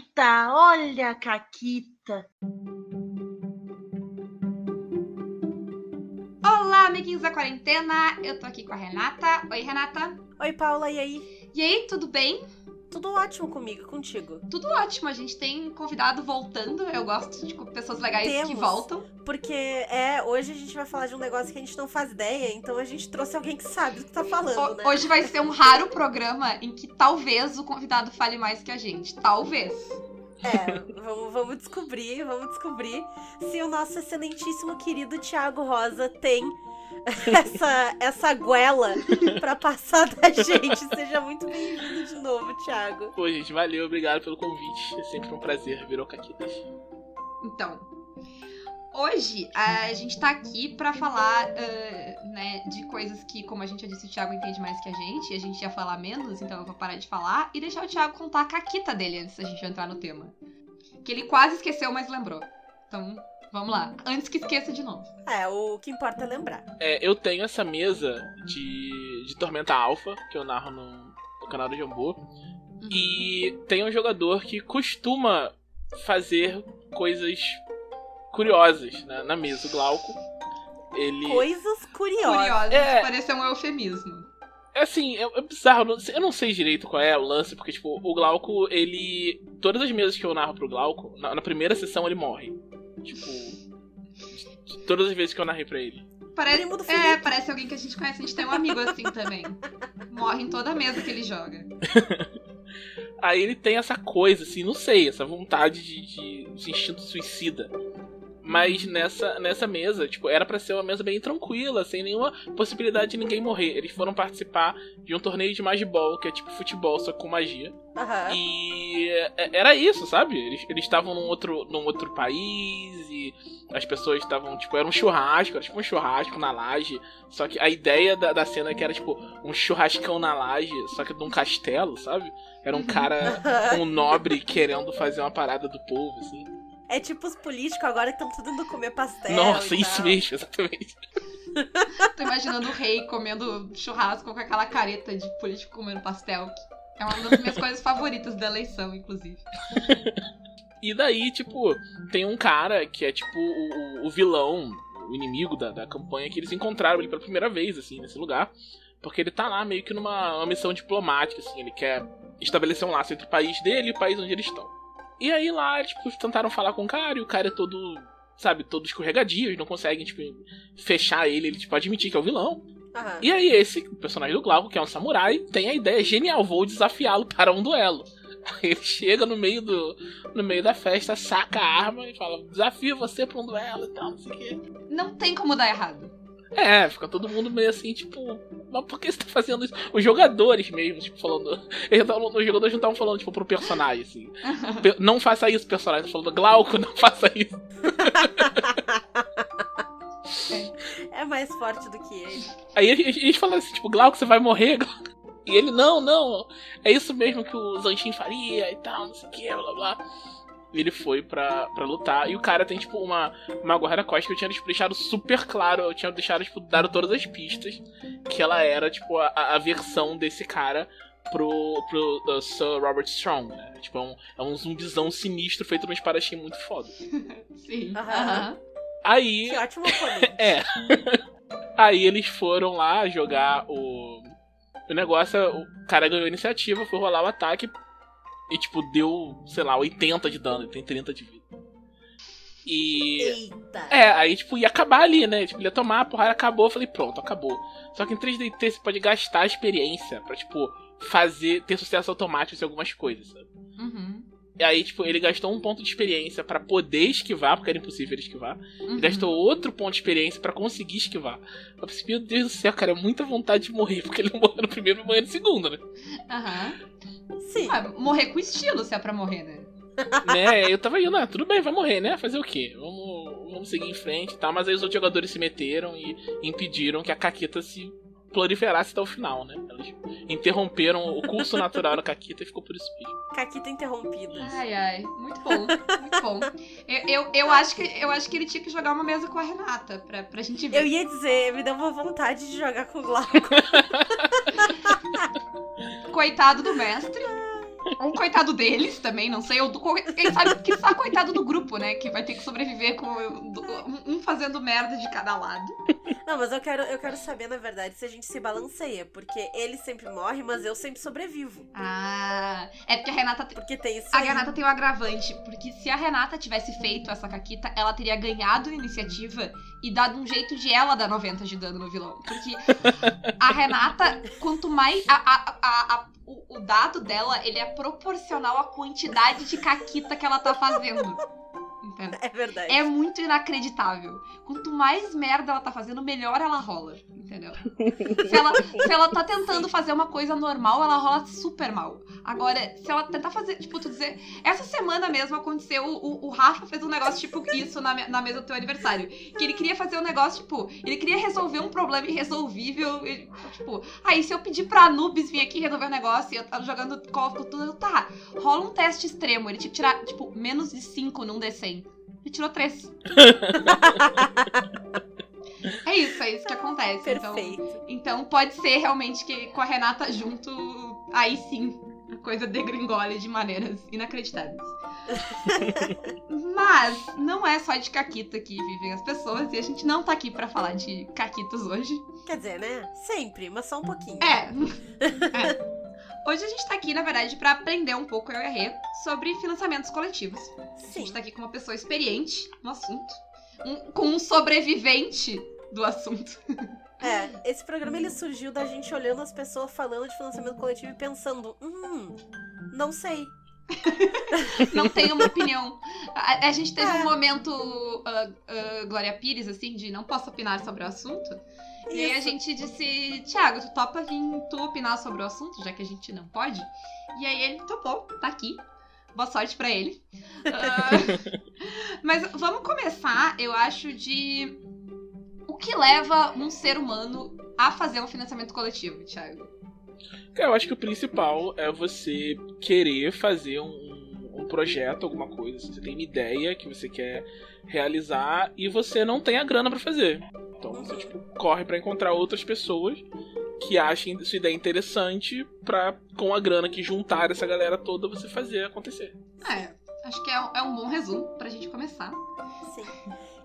Caquita, olha a Caquita. Olá, amiguinhos da quarentena. Eu tô aqui com a Renata. Oi, Renata. Oi, Paula, e aí? E aí, tudo bem? Tudo ótimo comigo, contigo. Tudo ótimo. A gente tem convidado voltando. Eu gosto de pessoas legais Temos, que voltam. Porque é, hoje a gente vai falar de um negócio que a gente não faz ideia, então a gente trouxe alguém que sabe do que tá falando, O- né? Hoje vai ser um raro programa em que talvez o convidado fale mais que a gente. Talvez. É, vamos, vamos descobrir, vamos descobrir se o nosso excelentíssimo querido Thiago Rosa tem essa, essa goela pra passar da gente. Seja muito bem-vindo de novo, Thiago. Pô, gente, valeu, obrigado pelo convite. É sempre um prazer ver o Caquitas. Então, hoje a gente tá aqui pra falar ah, né, de coisas que, como a gente já disse, o Thiago entende mais que a gente, e a gente ia falar menos, então eu vou parar de falar e deixar o Thiago contar a caquita dele antes da gente entrar no tema. Que ele quase esqueceu, mas lembrou. Então, vamos lá. Antes que esqueça de novo. É, o que importa é lembrar. É, eu tenho essa mesa de, de Tormenta Alpha, que eu narro no, no canal do Jambô. E tem um jogador que costuma fazer coisas curiosas né, na mesa, o Glauco. Ele. Coisas curiosas. Curiosa, É. pareceu um eufemismo. É assim, é, é bizarro. eu não sei- Eu não sei direito qual é o lance, porque, tipo, o Glauco, ele. Todas as mesas que eu narro pro Glauco, na, na primeira sessão ele morre. Tipo. de- Todas as vezes que eu narrei pra ele. Parece, é, parece alguém que a gente conhece. A gente tem um amigo assim também. Morre em toda mesa que ele joga. Aí ele tem essa coisa, assim, não sei, essa vontade de, de esse instinto suicida. Mas nessa, nessa mesa, tipo, era pra ser uma mesa bem tranquila, sem nenhuma possibilidade de ninguém morrer. Eles foram participar de um torneio de Magibol, que é tipo futebol, só com magia. Aham. E é- era isso, sabe? Eles estavam num outro, num outro país e as pessoas estavam, tipo, era um churrasco, era tipo um churrasco na laje. Só que a ideia da, da cena é que era, tipo, um churrascão na laje, só que num castelo, sabe? Era um cara, um nobre querendo fazer uma parada do povo, assim. É tipo os políticos agora que estão tudo indo comer pastel. Nossa, e isso tal. mesmo, exatamente. Tô imaginando o rei comendo churrasco com aquela careta de político comendo pastel. que É uma das minhas coisas favoritas da eleição, inclusive. E daí, tipo, tem um cara que é tipo o, o- vilão, o inimigo da, da campanha, que eles encontraram ele pela primeira vez, assim, nesse lugar. Porque ele tá lá meio que numa uma missão diplomática, assim, ele quer estabelecer um laço entre o país dele e o país onde eles estão. E aí lá, eles, tipo, tentaram falar com o cara e o cara é todo, sabe, todo escorregadio, eles não conseguem, tipo, fechar ele, ele, tipo, admitir que é o vilão. Aham. E aí esse, o personagem do Glauco, que é um samurai, tem a ideia genial, vou desafiá-lo para um duelo. Aí ele chega no meio do no meio da festa, saca a arma e fala: "Desafio você para um duelo" e tal, não sei o quê. Não tem como dar errado. É, fica todo mundo meio assim, tipo, mas por que você tá fazendo isso? Os jogadores mesmo, tipo, falando. Eles tavam- os jogadores não estavam falando, tipo, pro personagem, assim. "Pe- Não faça isso, personagem. Falando, Glauco, não faça isso. É mais forte do que ele. Aí eles, eles falam assim, tipo, Glauco, você vai morrer, Glauco. E ele, não, não, é isso mesmo que o Zanchin faria e tal, não sei o que, blá blá. E ele foi pra, pra lutar. E o cara tem, tipo, uma, uma guarda-costas que eu tinha tipo, deixado super claro. Eu tinha deixado, tipo, dado todas as pistas. Que ela era, tipo, a, a versão desse cara pro, pro uh, Sir Robert Strong, né? Tipo, é um, é um zumbizão sinistro feito num espadachim muito foda. Sim. Aham. Aham. Aí. Que ótimo oponente. É. Aí eles foram lá jogar o. O negócio, o cara ganhou a iniciativa, foi rolar o ataque e, tipo, deu, sei lá, 80 de dano, ele tem 30 de vida. E. Eita. É, aí, tipo, ia acabar ali, né? Tipo, ele ia tomar a porrada, acabou. Eu falei, pronto, acabou. Só que em 3DT você pode gastar a experiência pra, tipo, fazer, ter sucesso automático em algumas coisas, sabe? Uhum. E aí, tipo, ele gastou um ponto de experiência pra poder esquivar, porque era impossível ele esquivar. Uhum. Ele gastou outro ponto de experiência pra conseguir esquivar. Eu pensei, meu Deus do céu, cara, é muita vontade de morrer, porque ele não morreu no primeiro e morreu no segundo, né? Aham. Sim. Ah, morrer com estilo, se é pra morrer, né? né? Eu tava indo, ah, tudo bem, vai morrer, né? Fazer o quê? Vamos, vamos seguir em frente e tal. Mas aí os outros jogadores se meteram e impediram que a Caqueta se proliferasse até o final, né? Eles interromperam o curso natural da Caqueta e ficou por isso mesmo. Caquita interrompida. Ai, ai. Muito bom. Muito bom. Eu, eu, eu, acho que, eu acho que ele tinha que jogar uma mesa com a Renata, pra, pra gente ver. Eu ia dizer, me deu uma vontade de jogar com o Glauco. Coitado do mestre. Ou coitado deles também, não sei. Ou do, quem sabe que só coitado do grupo, né? Que vai ter que sobreviver com um fazendo merda de cada lado. Não, mas eu quero, eu quero saber, na verdade, se a gente se balanceia. Porque ele sempre morre, mas eu sempre sobrevivo. Ah, é porque a Renata. Porque tem isso. A aí. Renata tem um agravante. Porque se a Renata tivesse feito essa caquita, ela teria ganhado a iniciativa e dado um jeito de ela dar 90 de dano no vilão. Porque a Renata, quanto mais. A, a, a, a o, o dado dela, ele é proporcional à quantidade de caquita que ela tá fazendo. Entendeu? É verdade. É muito inacreditável. Quanto mais merda ela tá fazendo, melhor ela rola. Entendeu? Se ela, se ela tá tentando fazer uma coisa normal, ela rola super mal. Agora, se ela tentar fazer, tipo, tu dizer. Essa semana mesmo aconteceu, o, o Rafa fez um negócio tipo isso na, na mesa do teu aniversário. Que ele queria fazer um negócio, tipo, ele queria resolver um problema irresolvível. Ele, tipo, aí se eu pedir pra Anubis vir aqui resolver o um negócio e eu tava jogando Call of Cthulhu, tá, rola um teste extremo. Ele tinha que tirar, tipo, menos de 5 num D100. Ele tirou 3. É isso, é isso que acontece. Perfeito. Então, então pode ser realmente que com a Renata junto, aí sim, a coisa degringole de maneiras inacreditáveis. Mas não é só de caquita que vivem as pessoas e a gente não tá aqui para falar de caquitas hoje. Quer dizer, né? Sempre, mas só um pouquinho. É. é. Hoje a gente tá aqui, na verdade, para aprender um pouco, eu e a Rê, sobre financiamentos coletivos. Sim. A gente tá aqui com uma pessoa experiente no assunto um, com um sobrevivente do assunto. É, esse programa ele surgiu da gente olhando as pessoas falando de financiamento coletivo e pensando, hum, não sei. não tenho uma opinião. A, a gente teve é. um momento uh, uh, Glória Pires, assim, de não posso opinar sobre o assunto. E aí a gente disse, Thiago, tu topa vir tu opinar sobre o assunto, já que a gente não pode? E aí ele topou, tá aqui. Boa sorte para ele. Uh, mas vamos começar, eu acho, de o que leva um ser humano a fazer um financiamento coletivo, Thiago? Eu acho que o principal é você querer fazer um projeto, alguma coisa. Você tem uma ideia que você quer realizar e você não tem a grana para fazer. Então você tipo, corre para encontrar outras pessoas que achem sua ideia interessante pra, com a grana que juntar essa galera toda, você fazer acontecer. É, acho que é, é um bom resumo pra gente começar. Sim.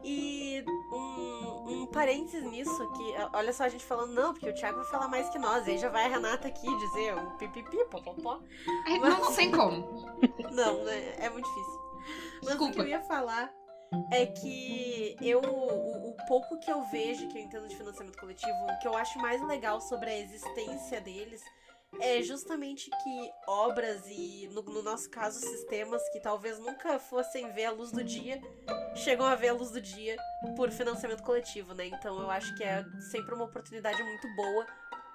E um, um parênteses nisso, que olha só a gente falando, não, porque o Thiago vai falar mais que nós, aí já vai a Renata aqui dizer o pipipi, popopó. Mas... Não, não tem como. Não, né? É muito difícil. Mas Desculpa. o que eu ia falar é que eu o, o, pouco que eu vejo que eu entendo de financiamento coletivo, o que eu acho mais legal sobre a existência deles é justamente que obras e, no, no, nosso caso, sistemas que talvez nunca fossem ver a luz do dia, chegam a ver a luz do dia por financiamento coletivo, né? Então eu acho que é sempre uma oportunidade muito boa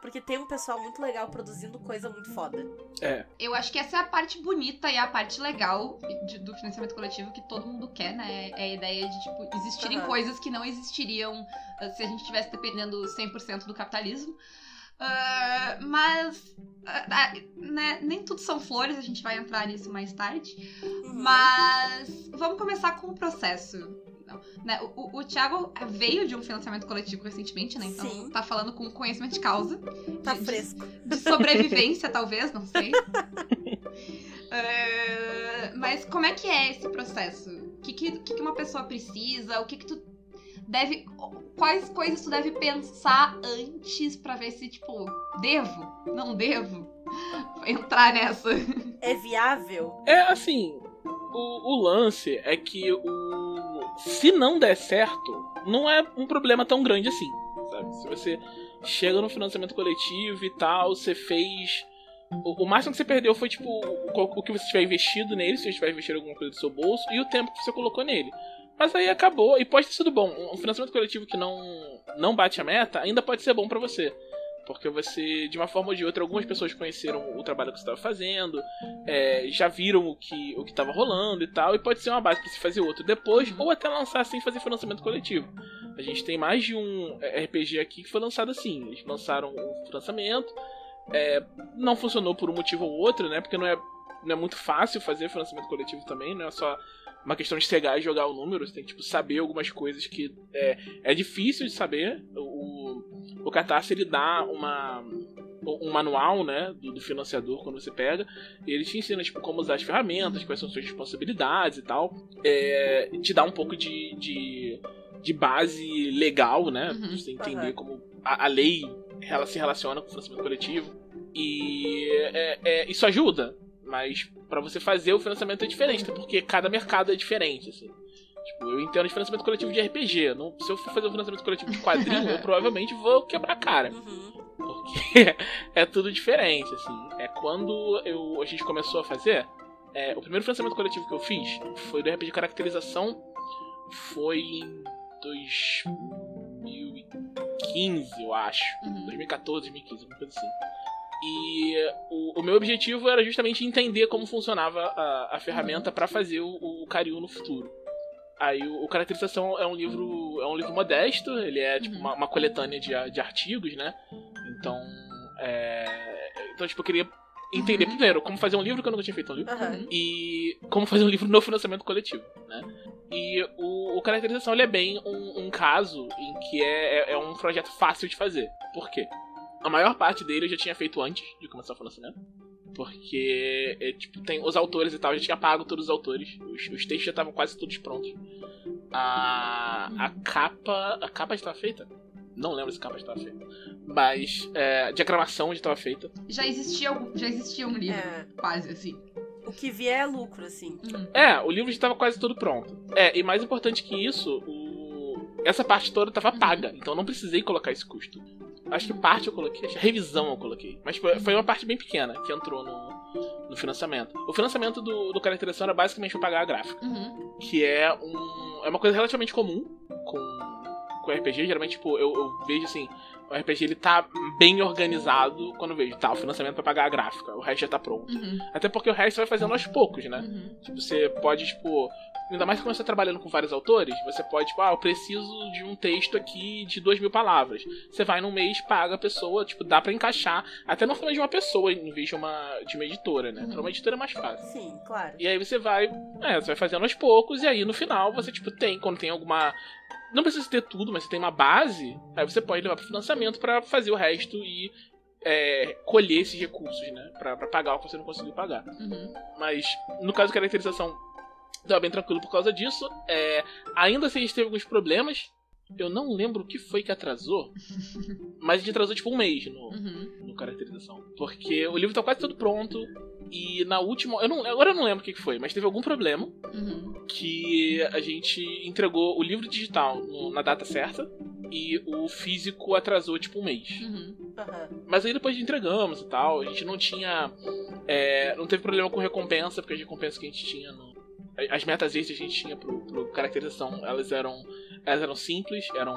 porque tem um pessoal muito legal produzindo coisa muito foda. É. Eu acho que essa é a parte bonita e a parte legal de, do financiamento coletivo que todo mundo quer, né? É a ideia de, tipo, existirem uhum. coisas que não existiriam uh, se a gente estivesse dependendo 100% do capitalismo. Uh, mas uh, né, nem tudo são flores, a gente vai entrar nisso mais tarde. Uhum. Mas vamos começar com o processo. Né? O, o, Thiago veio de um financiamento coletivo recentemente, né? Então Sim. tá falando com conhecimento de causa. Tá de, fresco. De, de sobrevivência, talvez, não sei. uh, mas como é que é esse processo? O que, que, que uma pessoa precisa? O que, que tu deve. Quais coisas tu deve pensar antes para ver se, tipo, devo? Não devo? Entrar nessa. É viável? É assim. O, o lance é que o. Se não der certo, não é um problema tão grande assim. Sabe? Se você chega no financiamento coletivo e tal, você fez. O, o máximo que você perdeu foi, tipo, o, o que você tiver investido nele, se você tiver investido alguma coisa do seu bolso, e o tempo que você colocou nele. Mas aí acabou, e pode ter sido bom. Um financiamento coletivo que não, não bate a meta ainda pode ser bom para você. Porque você, de uma forma ou de outra, algumas pessoas conheceram o trabalho que você estava fazendo, é, já viram o que o estava rolando e tal, e pode ser uma base para você fazer outro depois, ou até lançar sem fazer financiamento coletivo. A gente tem mais de um RPG aqui que foi lançado assim. Eles lançaram um financiamento, é, não funcionou por um motivo ou outro, né? Porque não é, não é muito fácil fazer financiamento coletivo também, não é só uma questão de cegar e jogar o número, você tem que tipo, saber algumas coisas que é, é difícil de saber. O, o Catarse ele dá uma, um manual, né, do, do, financiador quando você pega. E ele te ensina, tipo, como usar as ferramentas, quais são suas responsabilidades e tal. É, te dá um pouco de, de, de base legal, né, uhum. pra você entender uhum. como a, a, lei ela se relaciona com o financiamento coletivo. E é, é, isso ajuda, mas para você fazer o financiamento é diferente, porque cada mercado é diferente, assim. Tipo, eu entendo de financiamento coletivo de RPG. Não, se eu for fazer um financiamento coletivo de quadrinho, eu provavelmente vou quebrar a cara. Uhum. Porque é tudo diferente, assim. É quando eu, a gente começou a fazer. É, o primeiro financiamento coletivo que eu fiz foi do RPG Caracterização. Foi em 2015, eu acho. Uhum. 2014, 2015, alguma coisa assim. E o, o, meu objetivo era justamente entender como funcionava a, a ferramenta para fazer o, o Cariu no futuro. Aí o, o, Caracterização é um livro. é um livro modesto, ele é tipo uhum. uma, uma, coletânea de, de artigos, né? Então. É, então, tipo, eu queria entender uhum. primeiro como fazer um livro que eu nunca tinha feito um livro. Uhum. E como fazer um livro no financiamento coletivo, né? E o, o Caracterização ele é bem um, um caso em que é, é, é um projeto fácil de fazer. Por quê? A maior parte dele eu já tinha feito antes de começar o financiamento. Porque, é, tipo, tem os autores e tal, eu já tinha pago todos os autores. Os, os textos já estavam quase todos prontos. A, a capa. A capa já estava feita? Não lembro se a capa já estava feita. Mas é, a diagramação já estava feita. Já existia, já existia um livro, é. quase assim. O que vier é lucro, assim. Uhum. É, o livro já estava quase todo pronto. É, e mais importante que isso, o... essa parte toda estava paga. Então eu não precisei colocar esse custo. Acho que parte eu coloquei, acho que revisão eu coloquei. Mas foi uma parte bem pequena que entrou no, no financiamento. O financiamento do, do Caracterização era basicamente pagar a gráfica. Uhum. Que é um. É uma coisa relativamente comum com, com RPG. Geralmente, tipo, eu, eu vejo assim, o RPG ele tá bem organizado quando eu vejo, tá, o financiamento pra pagar a gráfica, o resto já tá pronto. Uhum. Até porque o resto você vai fazendo aos poucos, né? Uhum. Tipo, você pode, tipo, ainda mais quando você tá trabalhando com vários autores, você pode, tipo, ah, eu preciso de um texto aqui de duas mil palavras. Você vai num mês, paga a pessoa, tipo, dá para encaixar até no forma de uma pessoa em vez de uma, de uma editora, né? Uhum. Então uma editora é mais fácil. Sim, claro. E aí você vai, é, você vai fazendo aos poucos, e aí no final você, tipo, tem, quando tem alguma não precisa ter tudo, mas você tem uma base, aí você pode levar para financiamento para fazer o resto e é, colher esses recursos, né? Pra, pra, pagar o que você não conseguiu pagar. Uhum. Mas no caso de caracterização, tava bem tranquilo por causa disso. É, ainda assim a gente teve alguns problemas. Eu não lembro o que foi que atrasou, mas a gente atrasou tipo um mês no, uhum. no caracterização. Porque o livro tá quase todo pronto. E na última. Eu não, agora eu não lembro o que foi, mas teve algum problema uhum. que a gente entregou o livro digital no, na data certa e o físico atrasou tipo um mês. Uhum. Uhum. Mas aí depois entregamos e tal. A gente não tinha. É, não teve problema com recompensa, porque as recompensas que a gente tinha no. As metas extras que a gente tinha pro, pro caracterização, elas eram. Elas eram simples, eram.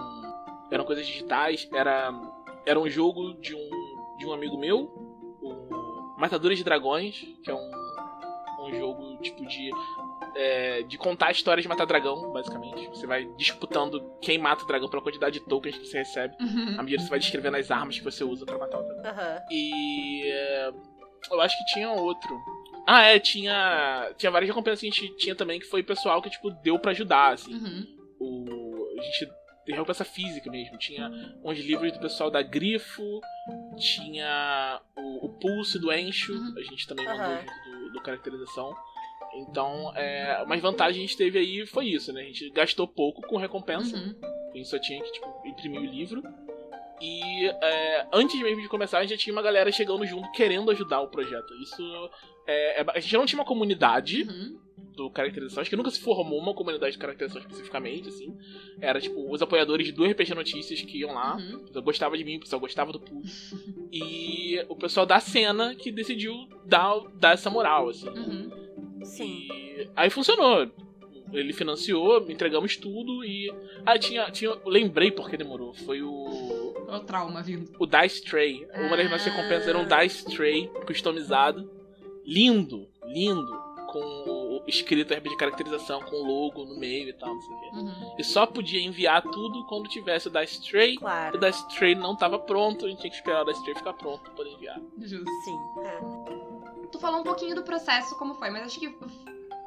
eram coisas digitais, era. Era um jogo de um, de um amigo meu, Matadores de Dragões, que é um, um jogo tipo de. É, de contar histórias de matar dragão, basicamente. Você vai disputando quem mata o dragão pela quantidade de tokens que você recebe. Uhum. À medida que você vai descrevendo as armas que você usa para matar o dragão. Uhum. E. É, eu acho que tinha outro. Ah, é, tinha. Tinha várias recompensas que a gente tinha também, que foi pessoal que, tipo, deu para ajudar, assim. Uhum. O, a gente tem recompensa física mesmo. Tinha uns livros do pessoal da Grifo, tinha o, o Pulse do Encho, uhum. a gente também mandou uhum. junto do, do Caracterização. Então, é, uma vantagem a gente teve aí foi isso, né? A gente gastou pouco com recompensa. Uhum. A gente só tinha que, tipo, imprimir o livro. E é, antes mesmo de começar, a gente já tinha uma galera chegando junto querendo ajudar o projeto. Isso. É, é a gente não tinha uma comunidade. Uhum do caracterização. Acho que nunca se formou uma comunidade de caracterização especificamente, assim. Era, tipo, os apoiadores do RPG Notícias que iam lá. Uhum. O pessoal gostava de mim, o pessoal gostava do Pulse. e o pessoal da cena que decidiu dar, dar essa moral, assim. Uhum. Sim. E aí funcionou. Ele financiou, entregamos tudo e. Ah, tinha. tinha lembrei porque demorou. Foi o. O trauma vindo. O Dice Tray. Uma das nossas recompensas era um Dice Tray customizado. Lindo, lindo. Com escrito de caracterização com logo no meio e tal, não sei o quê. Uhum. E só podia enviar tudo quando tivesse o da Stray. Claro. O da Stray não estava pronto, a gente tinha que esperar o da Stray ficar pronto pra poder enviar. Justo. Sim. É. Tu falou um pouquinho do processo, como foi, mas acho que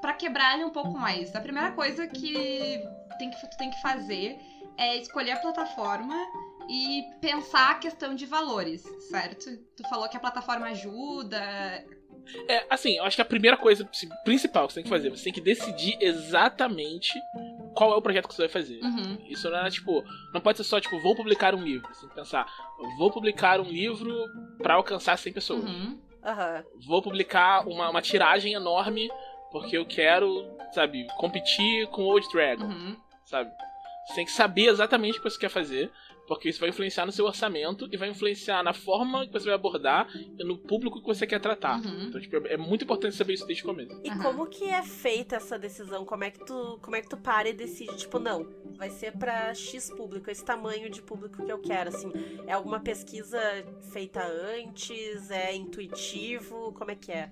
para quebrar ele um pouco mais, a primeira coisa que, tem que tu tem que fazer é escolher a plataforma e pensar a questão de valores, certo? Tu falou que a plataforma ajuda. É, assim, eu acho que a primeira coisa assim, principal que você tem que fazer, você tem que decidir exatamente qual é o projeto que você vai fazer. Uhum. Isso não é tipo, não pode ser só tipo, vou publicar um livro. Você tem que pensar, vou publicar um livro pra alcançar 100 pessoas. Uhum. Aham. Vou publicar uma, uma tiragem enorme porque eu quero, sabe, competir com o Old Dragon, Uhum. sabe? Você tem que saber exatamente o que você quer fazer, porque isso vai influenciar no seu orçamento e vai influenciar na forma que você vai abordar e no público que você quer tratar. Uhum. Então, tipo, é muito importante saber isso desde o começo. E Aham. como que é feita essa decisão? Como é que tu, como é que tu para e decide, tipo, não, vai ser pra X público, esse tamanho de público que eu quero, assim. É alguma pesquisa feita antes? É intuitivo? Como é que é?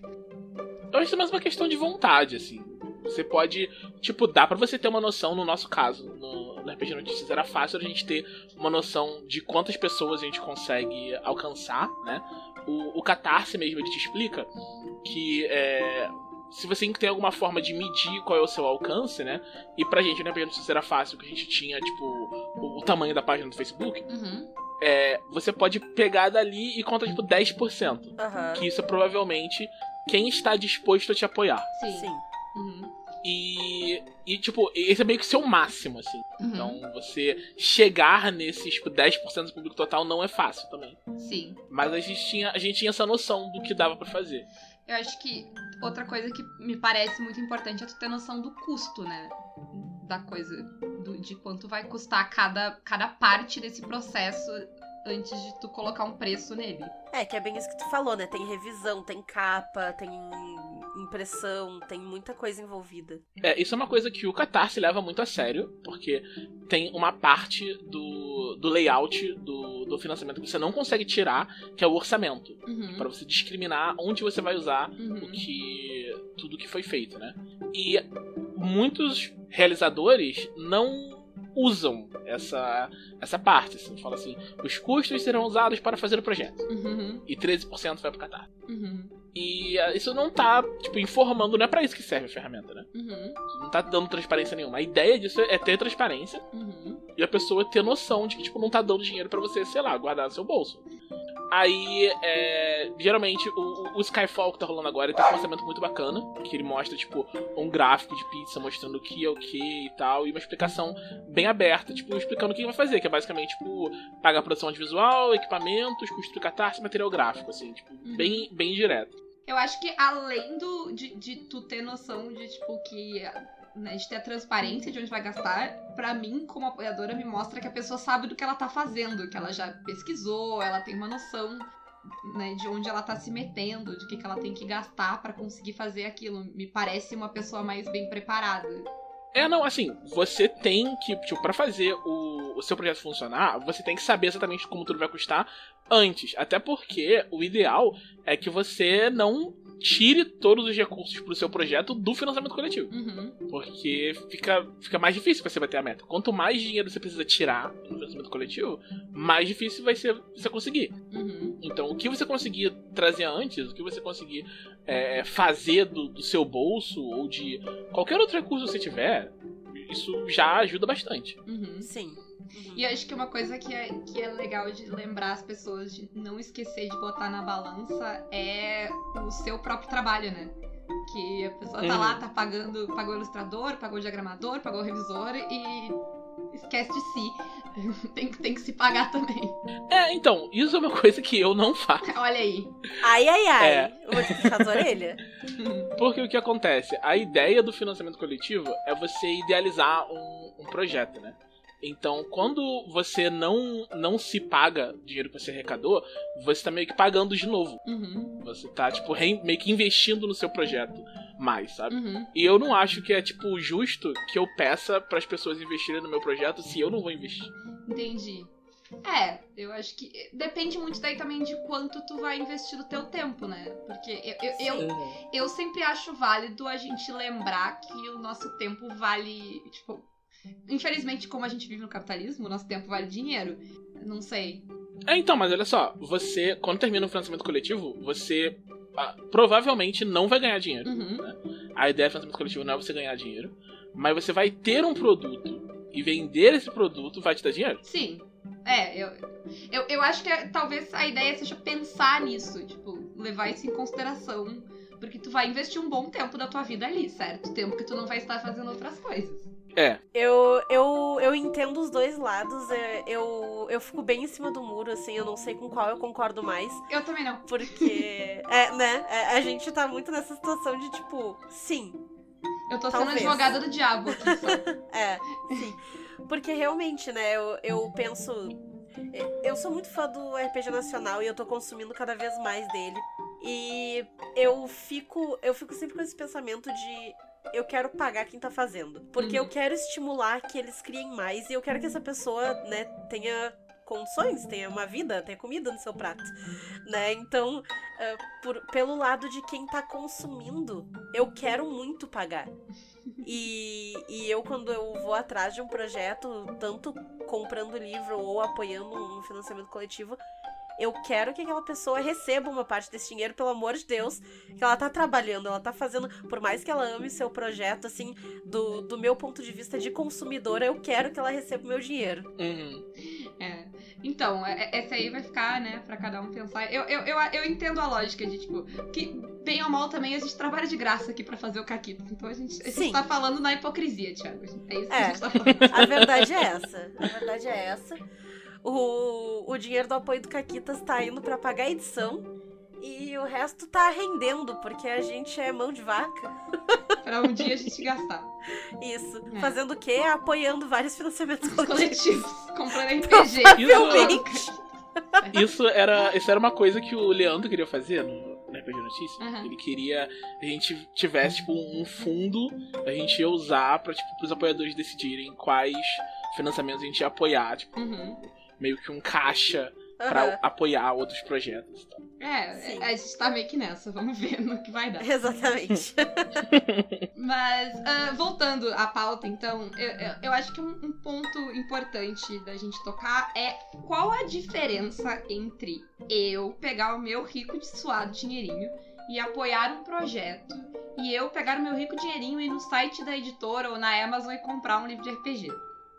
Eu acho que é mais uma questão de vontade, assim. Você pode, tipo, dá pra você ter uma noção, no nosso caso, no, no RPG Notícias era fácil a gente ter uma noção de quantas pessoas a gente consegue alcançar, né? O, o Catarse mesmo, ele te explica que é, se você tem alguma forma de medir qual é o seu alcance, né? E pra gente, no RPG Notícias era fácil, que a gente tinha, tipo, o, o tamanho da página do Facebook, Uhum. é, você pode pegar dali e conta, tipo, 10%. Aham. Que isso é provavelmente quem está disposto a te apoiar. Sim. Sim. Uhum. E, e, tipo, esse é meio que seu máximo, assim. Uhum. Então, você chegar nesses, tipo, 10% do público total não é fácil também. Sim. Mas a gente tinha, a gente tinha essa noção do que dava pra fazer. Eu acho que outra coisa que me parece muito importante é tu ter noção do custo, né? Da coisa. do- de quanto vai custar cada, cada parte desse processo antes de tu colocar um preço nele. É, que é bem isso que tu falou, né? Tem revisão, tem capa, tem impressão, tem muita coisa envolvida. É, isso é uma coisa que o Catarse leva muito a sério, porque tem uma parte do, do layout do, do financiamento que você não consegue tirar, que é o orçamento. Uhum. Pra você discriminar onde você vai usar o Uhum. que tudo que foi feito, né? E muitos realizadores não usam essa essa parte, assim, fala assim, os custos serão usados para fazer o projeto Uhum. e 13% vai pro Catar. Uhum. E ah, isso não tá, tipo, informando, não é pra isso que serve a ferramenta, né? Uhum. Não tá dando transparência nenhuma. A ideia disso é ter transparência Uhum. e a pessoa ter noção de que, tipo, não tá dando dinheiro pra você, sei lá, guardar no seu bolso. Aí, é, geralmente, o, o Skyfall que tá rolando agora, ele tá com um orçamento muito bacana, que ele mostra, tipo, um gráfico de pizza mostrando o que é o que e tal, e uma explicação bem aberta, tipo, explicando o que vai fazer, que é basicamente, tipo, pagar a produção audiovisual, equipamentos, custo do catarse, material gráfico, assim, tipo, Uhum. bem, bem direto. Eu acho que além do, de, de tu ter noção de, tipo, que. Né, de ter a transparência de onde vai gastar, pra mim, como apoiadora, me mostra que a pessoa sabe do que ela tá fazendo, que ela já pesquisou, ela tem uma noção né, de onde ela tá se metendo, de que, que ela tem que gastar pra conseguir fazer aquilo. Me parece uma pessoa mais bem preparada. É, não, assim, você tem que, tipo, pra fazer o, o seu projeto funcionar, você tem que saber exatamente como tudo vai custar antes. Até porque o ideal é que você não tire todos os recursos pro seu projeto do financiamento coletivo. Uhum. Porque fica, fica mais difícil você bater a meta. Quanto mais dinheiro você precisa tirar no financiamento coletivo, mais difícil vai ser você conseguir. Uhum. Então, o que você conseguir trazer antes, o que você conseguir é, fazer do, do seu bolso ou de qualquer outro recurso que você tiver, isso já ajuda bastante. Uhum. Sim. Uhum. E eu acho que uma coisa que é, que é legal de lembrar as pessoas de não esquecer de botar na balança é o seu próprio trabalho, né? Que a pessoa tá Uhum. lá, tá pagando, pagou o ilustrador, pagou o diagramador, pagou o revisor e esquece de si. tem, que- tem que se pagar também. É, então, isso é uma coisa que eu não faço. Olha aí. Ai, ai, ai. É. Eu vou te puxar as orelhas. Porque o que acontece? A ideia do financiamento coletivo é você idealizar um, um projeto, né? Então, quando você não, não se paga o dinheiro que você arrecadou, você tá meio que pagando de novo. Uhum, Você tá, tipo, rein- meio que investindo no seu projeto mais, sabe? uhum. E eu não acho que é, tipo, justo que eu peça para as pessoas investirem no meu projeto se eu não vou investir. Entendi. É, eu acho que depende muito daí também de quanto tu vai investir do teu tempo, né? Porque eu, eu, eu, eu sempre acho válido a gente lembrar que o nosso tempo vale, tipo, infelizmente como a gente vive no capitalismo, o nosso tempo vale dinheiro. Não sei. É, então, mas olha só, você, quando termina o financiamento coletivo, você ah, provavelmente não vai ganhar dinheiro. Uhum. A ideia do financiamento coletivo não é você ganhar dinheiro, mas você vai ter um produto e vender esse produto vai te dar dinheiro. Sim. É, eu, eu, eu acho que é- talvez a ideia seja pensar nisso, tipo, levar isso em consideração. Porque tu vai investir um bom tempo da tua vida ali, certo? Tempo que tu não vai estar fazendo outras coisas. É, Eu, eu, eu entendo os dois lados. é, Eu, eu fico bem em cima do muro, assim, eu não sei com qual eu concordo mais. Eu também não. Porque, é, né, é, a gente tá muito nessa situação de tipo, sim, Eu tô sendo Talvez. advogada do diabo aqui só. é, sim. Porque realmente, né, eu, eu penso. Eu sou muito fã do RPG Nacional e eu tô consumindo cada vez mais dele. E eu fico. Eu fico sempre com esse pensamento de. Eu quero pagar quem tá fazendo. Porque Uhum. eu quero estimular que eles criem mais e eu quero que essa pessoa, né, tenha condições, tenha uma vida, tenha comida no seu prato, né? Então, ah, por- pelo lado de quem tá consumindo, eu quero muito pagar. E, e eu, quando eu vou atrás de um projeto, tanto comprando livro ou apoiando um financiamento coletivo, eu quero que aquela pessoa receba uma parte desse dinheiro, pelo amor de Deus, que ela tá trabalhando, ela tá fazendo, por mais que ela ame seu projeto, assim, do, do meu ponto de vista de consumidora, eu quero que ela receba o meu dinheiro. uhum. É. Então, é- é- essa aí vai ficar, né, pra cada um pensar. Eu, eu, eu, eu entendo a lógica de, tipo, que bem ou mal também a gente trabalha de graça aqui pra fazer o Caquitos. Então a gente, a gente Sim. tá falando na hipocrisia, Thiago. É isso que É. a gente tá falando. A verdade é essa. A verdade é essa. O, o dinheiro do apoio do Caquitas tá indo pra pagar a edição. E o resto tá rendendo, porque a gente é mão de vaca. pra um dia a gente gastar. Isso. É. Fazendo o quê? Apoiando vários financiamentos Os coletivos. coletivos. Comprando RPG. Provavelmente. Isso era, isso era uma coisa que o Leandro queria fazer no, no RPG Notícias. Aham. Ele queria que a gente tivesse, tipo, um fundo a gente ia usar pra, tipo, pros apoiadores decidirem quais financiamentos a gente ia apoiar. Tipo, Uhum. Meio que um caixa pra Aham. apoiar outros projetos tal. É, Sim. a gente tá meio que nessa. Vamos ver no que vai dar. Exatamente. Mas, ah, voltando à pauta, então, eu, eu, eu acho que um, um ponto importante da gente tocar é qual a diferença entre eu pegar o meu rico de suado dinheirinho e apoiar um projeto e eu pegar o meu rico dinheirinho e ir no site da editora ou na Amazon e comprar um livro de RPG.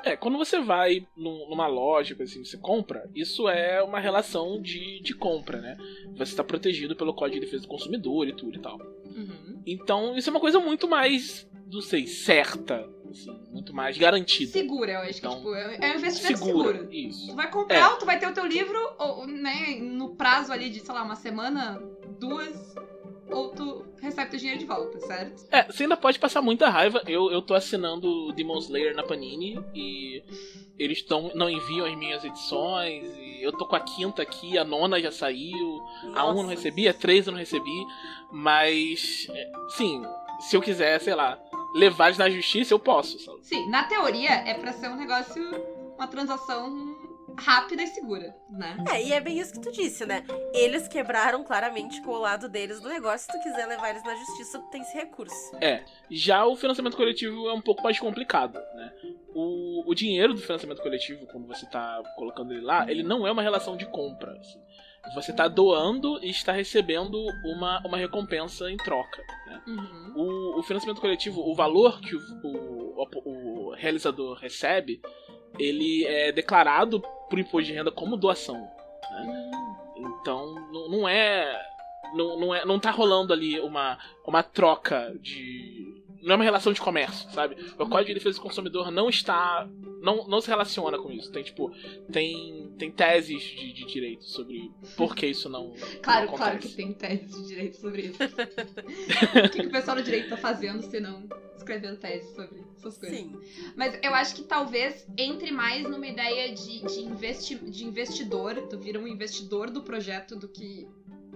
É, quando você vai num- numa loja, assim, você compra, isso é uma relação de, de compra, né? Você está protegido pelo Código de Defesa do Consumidor e tudo e tal. Uhum. Então, isso é uma coisa muito mais, não sei, certa, assim, muito mais garantida. Segura, eu acho Então, que tipo, é é um investimento Segura. seguro. Isso. Tu vai comprar, tu vai ter o teu livro, ou, né, no prazo ali de, sei lá, uma semana, duas, ou tu recebe teu dinheiro de volta, certo? É, você ainda pode passar muita raiva. Eu, eu tô assinando Demon Slayer na Panini e eles tão, não enviam as minhas edições. E eu tô com a quinta aqui, a nona já saiu. A 1 eu não Nossa. recebi, a 3 eu não recebi. Mas, é, sim, se eu quiser, sei lá, levar na justiça, eu posso. sabe? Sim, na teoria é pra ser um negócio, uma transação rápida e segura, né? É, e é bem isso que tu disse, né? Eles quebraram claramente com o lado deles do negócio. Se tu quiser levar eles na justiça, tu tem esse recurso. Já o financiamento coletivo é um pouco mais complicado, né? O, o dinheiro do financiamento coletivo, quando você tá colocando ele lá, ele não é uma relação de compra. assim. Você tá doando e está recebendo uma, uma recompensa em troca, né? Uhum. O, o financiamento coletivo, o valor que o, o, o realizador recebe, ele é declarado por imposto de renda como doação. Então, não, não é. Não, não, é, não tá rolando ali uma, uma troca de. Não é uma relação de comércio, sabe? O Código de Defesa do Consumidor não está. Não, não se relaciona com isso. Tem, tipo. Tem, tem teses de, de direito sobre por que isso não. Claro, não claro que tem tese de direito sobre isso. o que, que o pessoal do direito tá fazendo se não escrevendo tese sobre essas coisas? Sim. Mas eu acho que talvez entre mais numa ideia de, de, investi de investidor, tu vira um investidor do projeto do que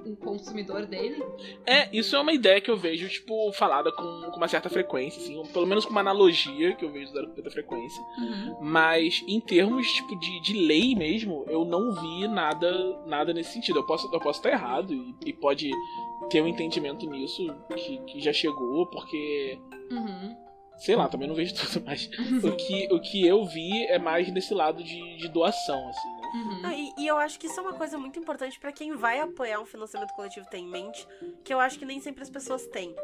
um consumidor dele. É, isso é uma ideia que eu vejo, tipo, falada com, com uma certa frequência, assim, pelo menos com uma analogia que eu vejo da certa frequência. Mas em termos tipo de, de lei mesmo, eu não vi nada nada nesse sentido. Eu posso eu posso estar errado e, e pode ter um entendimento nisso que, que já chegou, porque Uhum. sei lá, também não vejo tudo, mas o que, o que eu vi é mais nesse lado de, de doação, assim? Uhum. Não, e, e eu acho que isso é uma coisa muito importante pra quem vai apoiar um financiamento coletivo ter em mente, que eu acho que nem sempre as pessoas têm.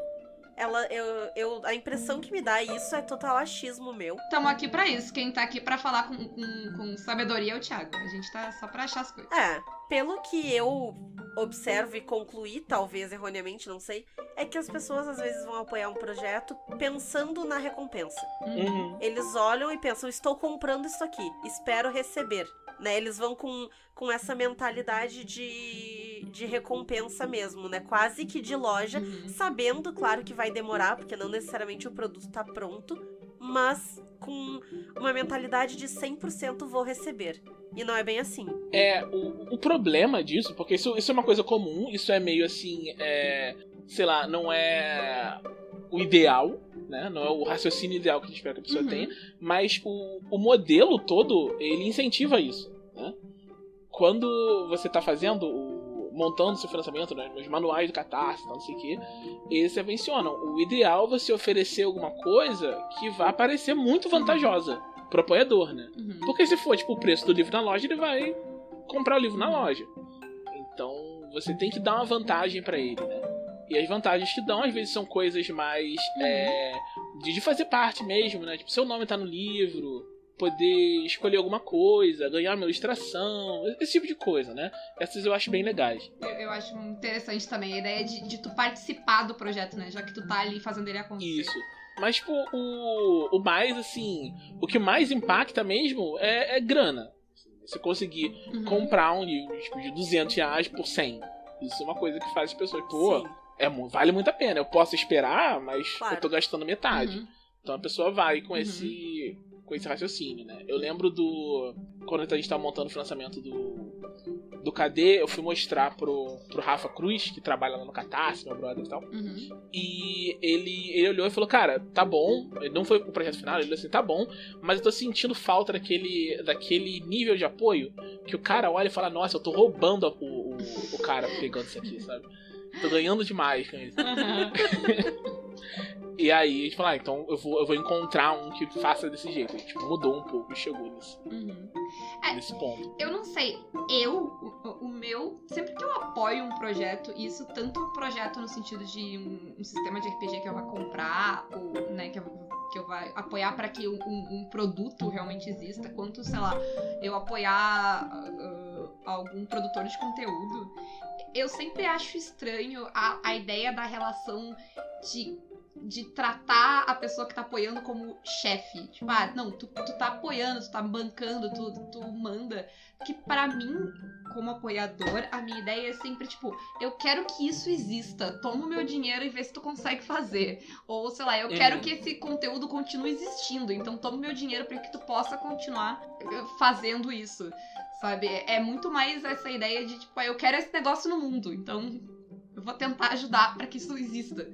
ela, eu, eu, a impressão que me dá isso é total achismo meu. Tamo aqui pra isso. Quem tá aqui pra falar com, com, com sabedoria é o Thiago. A gente tá só pra achar as coisas. É, pelo que eu observo e concluí, talvez erroneamente, não sei, é que as pessoas às vezes vão apoiar um projeto pensando na recompensa. Uhum. Eles olham e pensam, estou comprando isso aqui, espero receber. Né? Eles vão com, com essa mentalidade de, de recompensa mesmo, né? Quase que de loja, Uhum. sabendo, claro, que vai demorar, porque não necessariamente o produto tá pronto, mas com uma mentalidade de 100% vou receber. E não é bem assim. É, o, o problema disso, porque isso, isso é uma coisa comum, isso é meio assim, é, sei lá, não é o ideal, né? Não é o raciocínio ideal que a gente espera que a pessoa Uhum. tenha, mas o, o modelo todo, ele incentiva isso, né? Quando você tá fazendo o, montando seu financiamento, né, nos manuais do Catarse, não sei o que, eles mencionam, o ideal é você oferecer alguma coisa que vá parecer muito vantajosa pro apoiador, né? Uhum. Porque se for, tipo, o preço do livro na loja, ele vai comprar o livro na loja. Então, você tem que dar uma vantagem pra ele, né? E as vantagens que dão, às vezes, são coisas mais. é, de, de fazer parte mesmo, né? Tipo, seu nome tá no livro, poder escolher alguma coisa, ganhar uma ilustração, esse tipo de coisa, né? Essas eu acho bem legais. Eu, eu acho interessante também a ideia de, de tu participar do projeto, né? Já que tu tá ali fazendo ele acontecer. Isso. Mas, tipo, o, o mais, assim. O que mais impacta mesmo é, é grana. Você conseguir Uhum. comprar um livro tipo, de 200 reais por 100. Isso é uma coisa que faz as pessoas, pô, Sim. É, vale muito a pena. Eu posso esperar, mas Claro. eu tô gastando metade. Uhum. Então a pessoa vai com Uhum. esse com esse raciocínio, né? Eu lembro do quando a gente tava montando o financiamento do do KD, eu fui mostrar pro, pro Rafa Cruz, que trabalha lá no Catarse, meu brother e tal. Uhum. E ele, ele olhou e falou, cara, tá bom. Ele não foi pro projeto final, ele falou assim, tá bom, mas eu tô sentindo falta daquele, daquele nível de apoio que o cara olha e fala, nossa, eu tô roubando o, o, o cara pegando isso aqui, sabe? Tô ganhando demais com isso. Uhum. E aí a gente falou, ah, então eu vou, eu vou encontrar um que faça desse jeito. E, tipo, mudou um pouco e chegou nesse, Uhum. É. nesse ponto. Eu não sei, eu, o, o meu, sempre que eu apoio um projeto, isso tanto um projeto no sentido de um, um sistema de RPG que eu vá comprar, ou, né, que eu, que eu vai apoiar para que um, um produto realmente exista, quanto, sei lá, eu apoiar ah, algum produtor de conteúdo, eu sempre acho estranho a, a ideia da relação de de tratar a pessoa que tá apoiando como chefe. Tipo, ah, não, tu, tu tá apoiando, tu tá bancando, tu, tu manda. Que pra mim, como apoiador, a minha ideia é sempre, tipo, eu quero que isso exista. Toma o meu dinheiro e vê se tu consegue fazer. Ou, sei lá, eu Uhum. quero que esse conteúdo continue existindo. Então toma o meu dinheiro pra que tu possa continuar eh, fazendo isso. Sabe? É muito mais essa ideia de, tipo, ah, eu quero esse negócio no mundo. Então eu vou tentar ajudar pra que isso exista.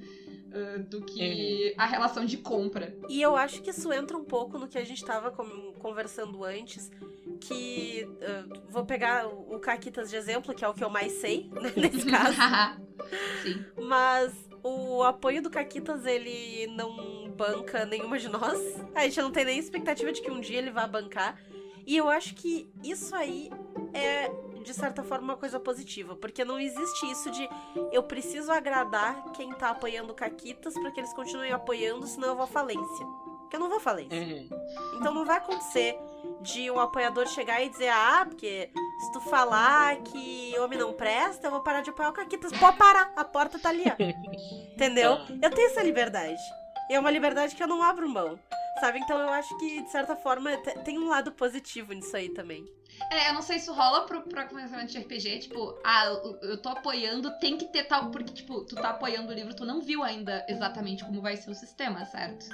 Ah, do que a relação de compra. E eu acho que isso entra um pouco no que a gente tava com- conversando antes, que ah, vou pegar o o Caquitas de exemplo, que é o que eu mais sei, né, nesse caso. Sim. Mas o apoio do Caquitas, ele não banca nenhuma de nós. A gente não tem nem expectativa de que um dia ele vá bancar. E eu acho que isso aí é, de certa forma, uma coisa positiva. Porque não existe isso de eu preciso agradar quem tá apoiando o Caquitas pra que eles continuem apoiando, senão eu vou à falência. Porque eu não vou à falência. Uhum. Então não vai acontecer de um apoiador chegar e dizer, ah, porque se tu falar que homem não presta, eu vou parar de apoiar o Caquitas. Pode parar, a porta tá ali, ó. Entendeu? Ah. Eu tenho essa liberdade. E é uma liberdade que eu não abro mão. Sabe? Então eu acho que, de certa forma, te- tem um lado positivo nisso aí também. É, eu não sei se isso rola pro, pro começamento de RPG, tipo, ah, eu, eu tô apoiando, tem que ter tal. Porque, tipo, tu tá apoiando o livro, tu não viu ainda exatamente como vai ser o sistema, certo?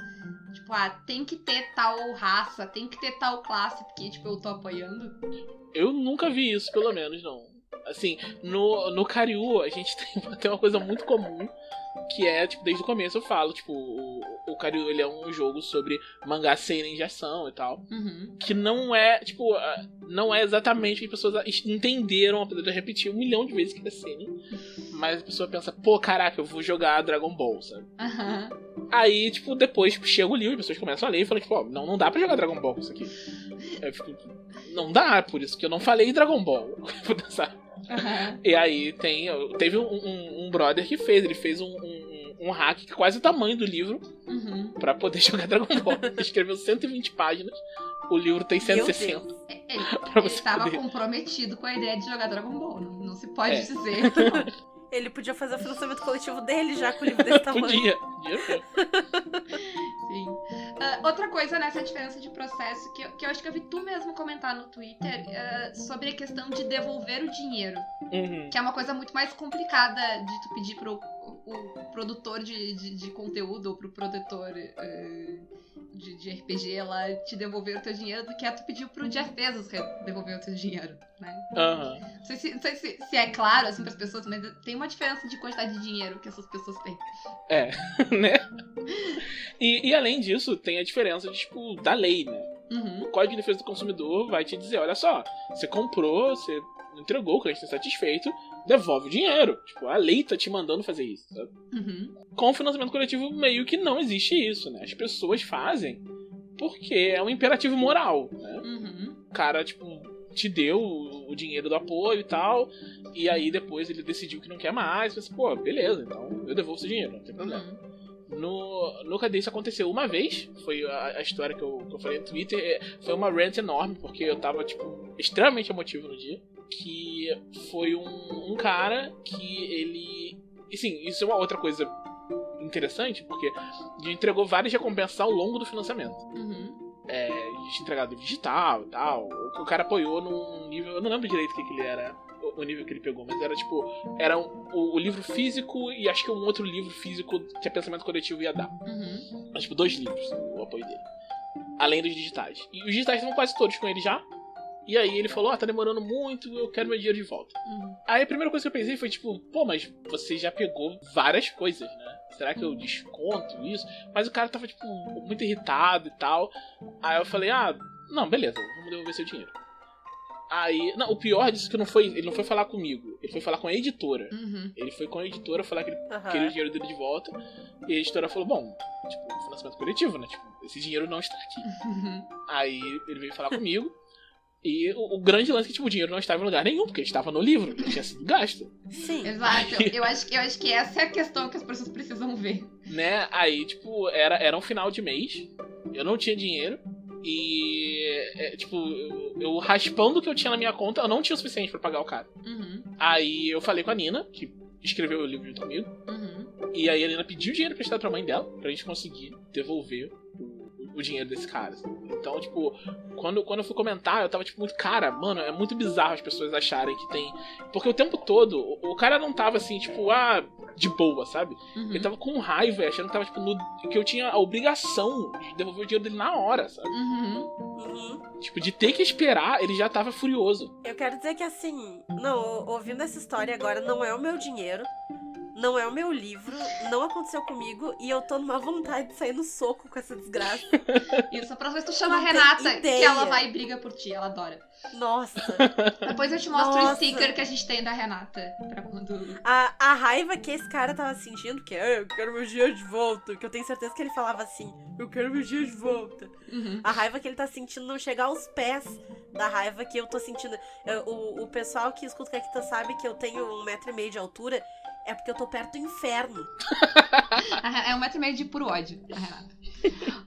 Tipo, ah, tem que ter tal raça, tem que ter tal classe, porque, tipo, eu tô apoiando. Eu nunca vi isso, pelo menos, não. Assim, no, no Kariu, a gente tem, tem uma coisa muito comum, que é, tipo, desde o começo eu falo, tipo, o, o Kariu, ele é um jogo sobre mangá seinen de ação e tal. Uhum. Que não é, tipo, não é exatamente o que as pessoas entenderam, apesar de eu repetir um milhão de vezes que é seinen. Mas a pessoa pensa, pô, caraca, eu vou jogar Dragon Ball, sabe? Aham. Aí, tipo, depois tipo, chega o livro, as pessoas começam a ler e falam, tipo, ó, não, não dá pra jogar Dragon Ball com isso aqui. Eu fico, não dá, por isso que eu não falei Dragon Ball, sabe? Aham. E aí tem. Teve um, um- um brother que fez, ele fez um, um- um hack que é quase o tamanho do livro Uhum. pra poder jogar Dragon Ball. Ele escreveu 120 páginas, o livro tem Meu 160. Deus. Ele, Pra ele você tava poder. comprometido com a ideia de jogar Dragon Ball. Não, não se pode É. dizer não. Ele podia fazer o financiamento coletivo dele já com o livro desse tamanho. Podia, podia. Sim. Ah, outra coisa nessa diferença de processo que eu, que eu acho que eu vi tu mesmo comentar no Twitter ah, sobre a questão de devolver o dinheiro. Uhum. Que é uma coisa muito mais complicada de tu pedir pro o, o produtor de, de, de conteúdo ou pro produtor eh, de, de RPG lá te devolver o teu dinheiro do que é tu pedir pro Jeff Bezos devolver o teu dinheiro, né? Aham. Não sei, se, não sei se, se é claro assim pras pessoas, mas tem uma diferença de quantidade de dinheiro que essas pessoas têm. né? E, e além disso, tem a diferença de, tipo, da lei, né? Uhum. O Código de Defesa do Consumidor vai te dizer, olha só, você comprou, você entregou, o cliente está satisfeito, devolve o dinheiro. Tipo, a lei tá te mandando fazer isso, sabe? Uhum. Com o financiamento coletivo, meio que não existe isso, né? As pessoas fazem porque é um imperativo moral, né? Uhum. O cara, tipo, te deu o dinheiro do apoio e tal, e aí depois ele decidiu que não quer mais, você, pô, beleza, então eu devolvo seu dinheiro, não tem problema. Uhum. No, no Cadê isso aconteceu uma vez, foi a, a história que eu, que eu falei no Twitter, é, foi uma rant enorme, porque eu tava, tipo, extremamente emotivo no dia, que foi um, um cara que ele... E sim, isso é uma outra coisa interessante, porque ele entregou várias recompensas ao longo do financiamento. Uhum. É, entregado digital e tal, o, o cara apoiou num nível, eu não lembro direito o que, que ele era, o, o nível que ele pegou, mas era tipo, era um- o, o livro físico e acho que um outro livro físico que a Pensamento Coletivo ia dar. Uhum. Mas, tipo, dois livros, o apoio dele. Além dos digitais. E os digitais estavam quase todos com ele já. E aí ele falou, ah, tá demorando muito, eu quero meu dinheiro de volta. Uhum. Aí a primeira coisa que eu pensei foi, tipo, pô, mas você já pegou várias coisas, né? Será que eu desconto isso? Mas o cara tava, tipo, muito irritado e tal. Aí eu falei, ah, não, beleza, vamos devolver seu dinheiro. Aí, não, o pior disso é que não foi, ele não foi falar comigo, ele foi falar com a editora. Uhum. Ele foi com a editora falar que ele Aham. queria o dinheiro dele de volta. E a editora falou: Bom, tipo, financiamento coletivo, né? Tipo, esse dinheiro não está aqui. Uhum. Aí ele veio falar comigo. E o, o grande lance é que, tipo, o dinheiro não estava em lugar nenhum, porque estava no livro, ele tinha sido gasto. Sim. Exato. Eu acho, eu acho que essa é a questão que as pessoas precisam ver. Né? Aí, tipo, era, era um final de mês. Eu não tinha dinheiro. E, é, tipo, eu, eu raspando o que eu tinha na minha conta, eu não tinha o suficiente pra pagar o cara. Uhum. Aí eu falei com a Nina, que escreveu o livro junto comigo. Uhum. E aí a Helena pediu dinheiro emprestado pra mãe dela, pra gente conseguir devolver o, dinheiro desse cara. assim. Então, tipo, quando, quando eu fui comentar, eu tava tipo muito, cara, mano, é muito bizarro as pessoas acharem que tem. Porque o tempo todo, o, o cara não tava assim, tipo, ah, de boa, sabe? Uhum. Ele tava com raiva, achando que tava, tipo, no, que eu tinha a obrigação de devolver o dinheiro dele na hora, sabe? Uhum. Uhum. Tipo, de ter que esperar, ele já tava furioso. Eu quero dizer que assim, não, ouvindo essa história agora, não é o meu dinheiro, não é o meu livro, não aconteceu comigo e eu tô numa vontade de sair no soco com essa desgraça. Isso, a próxima vez tu chama a Não Renata, que ela vai e briga por ti, ela adora. Nossa. Depois eu te mostro o Nossa. sticker que a gente tem da Renata. Pra quando. A, a raiva que esse cara tava sentindo, que é, eu quero meu dinheiro de volta, que eu tenho certeza que ele falava assim, eu quero meu dinheiro de volta. Uhum. A raiva que ele tá sentindo não chegar aos pés da raiva que eu tô sentindo. Eu- o, o pessoal que escuta o Caquita sabe que eu tenho um metro e meio de altura, é porque eu tô perto do inferno. É um metro e meio de puro ódio, Renata.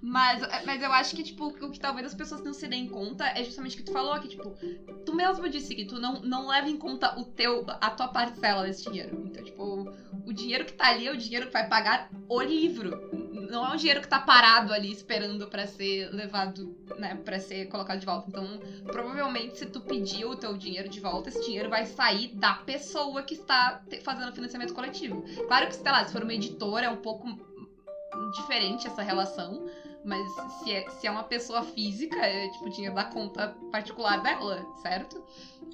Mas, mas eu acho que, tipo, o que talvez as pessoas não se deem conta é justamente o que tu falou, que, tipo, tu mesmo disse que tu não, não leva em conta o teu, a tua parcela desse dinheiro. Então, tipo, o dinheiro que tá ali é o dinheiro que vai pagar o livro. Não é um dinheiro que tá parado ali esperando pra ser levado, né, pra ser colocado de volta. Então, provavelmente, se tu pedir o teu dinheiro de volta, esse dinheiro vai sair da pessoa que está fazendo o financiamento coletivo. Claro que, sei lá, se for uma editora, é um pouco diferente essa relação. Mas se é, se é uma pessoa física, é tipo dinheiro da conta particular dela, certo?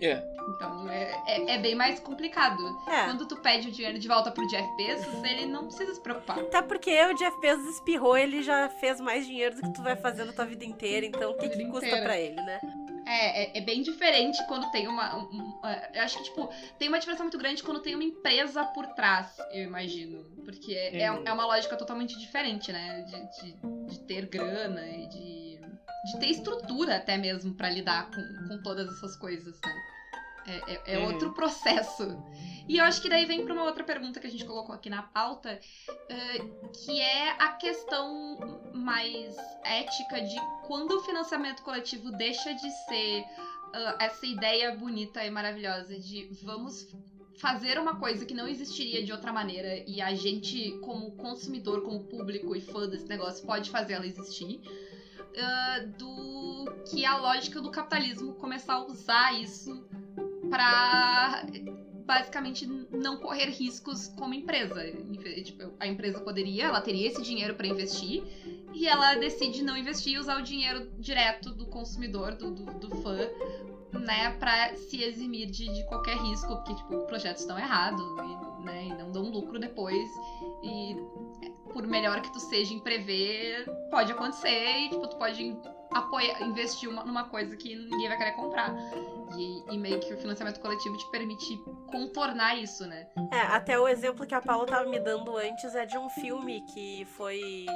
É. Então é, é, é bem mais complicado. É. Quando tu pede o dinheiro de volta pro Jeff Bezos, ele não precisa se preocupar. Até porque o Jeff Bezos espirrou, ele já fez mais dinheiro do que tu vai fazer na tua vida inteira, então o que, que custa pra ele, né? É, é, é bem diferente quando tem uma. um- um- é, eu acho que, tipo, tem uma diferença muito grande quando tem uma empresa por trás, eu imagino. Porque é, é, é uma lógica totalmente diferente, né? De, de, de ter grana e de, de ter estrutura até mesmo pra lidar com, com todas essas coisas, né? É, é- é Uhum. outro processo. E eu acho que daí vem pra uma outra pergunta que a gente colocou aqui na pauta, eh, que é a questão mais ética de quando o financiamento coletivo deixa de ser ah, essa ideia bonita e maravilhosa de vamos fazer uma coisa que não existiria de outra maneira e a gente, como consumidor, como público e fã desse negócio, pode fazer ela existir. ah, do que a lógica do capitalismo começar a usar isso pra basicamente não correr riscos como empresa. Tipo, a empresa poderia, ela teria esse dinheiro pra investir e ela decide não investir e usar o dinheiro direto do consumidor, do, do, do fã, né, pra se eximir de, de qualquer risco, porque, tipo, projetos estão errados e, né, e não dão lucro depois. E por melhor que tu seja em prever, pode acontecer e, tipo, tu pode apoiar, investir uma- numa coisa que ninguém vai querer comprar. E, e meio que o financiamento coletivo te permite contornar isso, né? É, até o exemplo que a Paula tava me dando antes é de um filme que foi.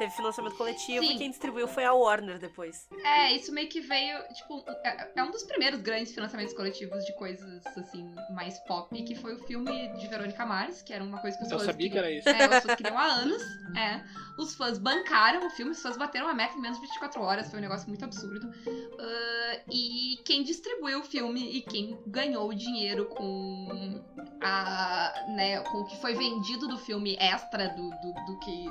Teve financiamento coletivo Sim. e quem distribuiu foi a Warner depois. É, isso meio que veio, tipo, é, é um dos primeiros grandes financiamentos coletivos de coisas, assim, mais pop, que foi o filme de Verônica Mars, que era uma coisa que os Eu fãs sabia que queriam- era isso. É, os fãs queriam há anos. É. Os fãs bancaram o filme, os fãs bateram a meta em menos de 24 horas, foi um negócio muito absurdo. Ah, e quem distribuiu o filme e quem ganhou o dinheiro com a. né, com o que foi vendido do filme extra do, do, do que.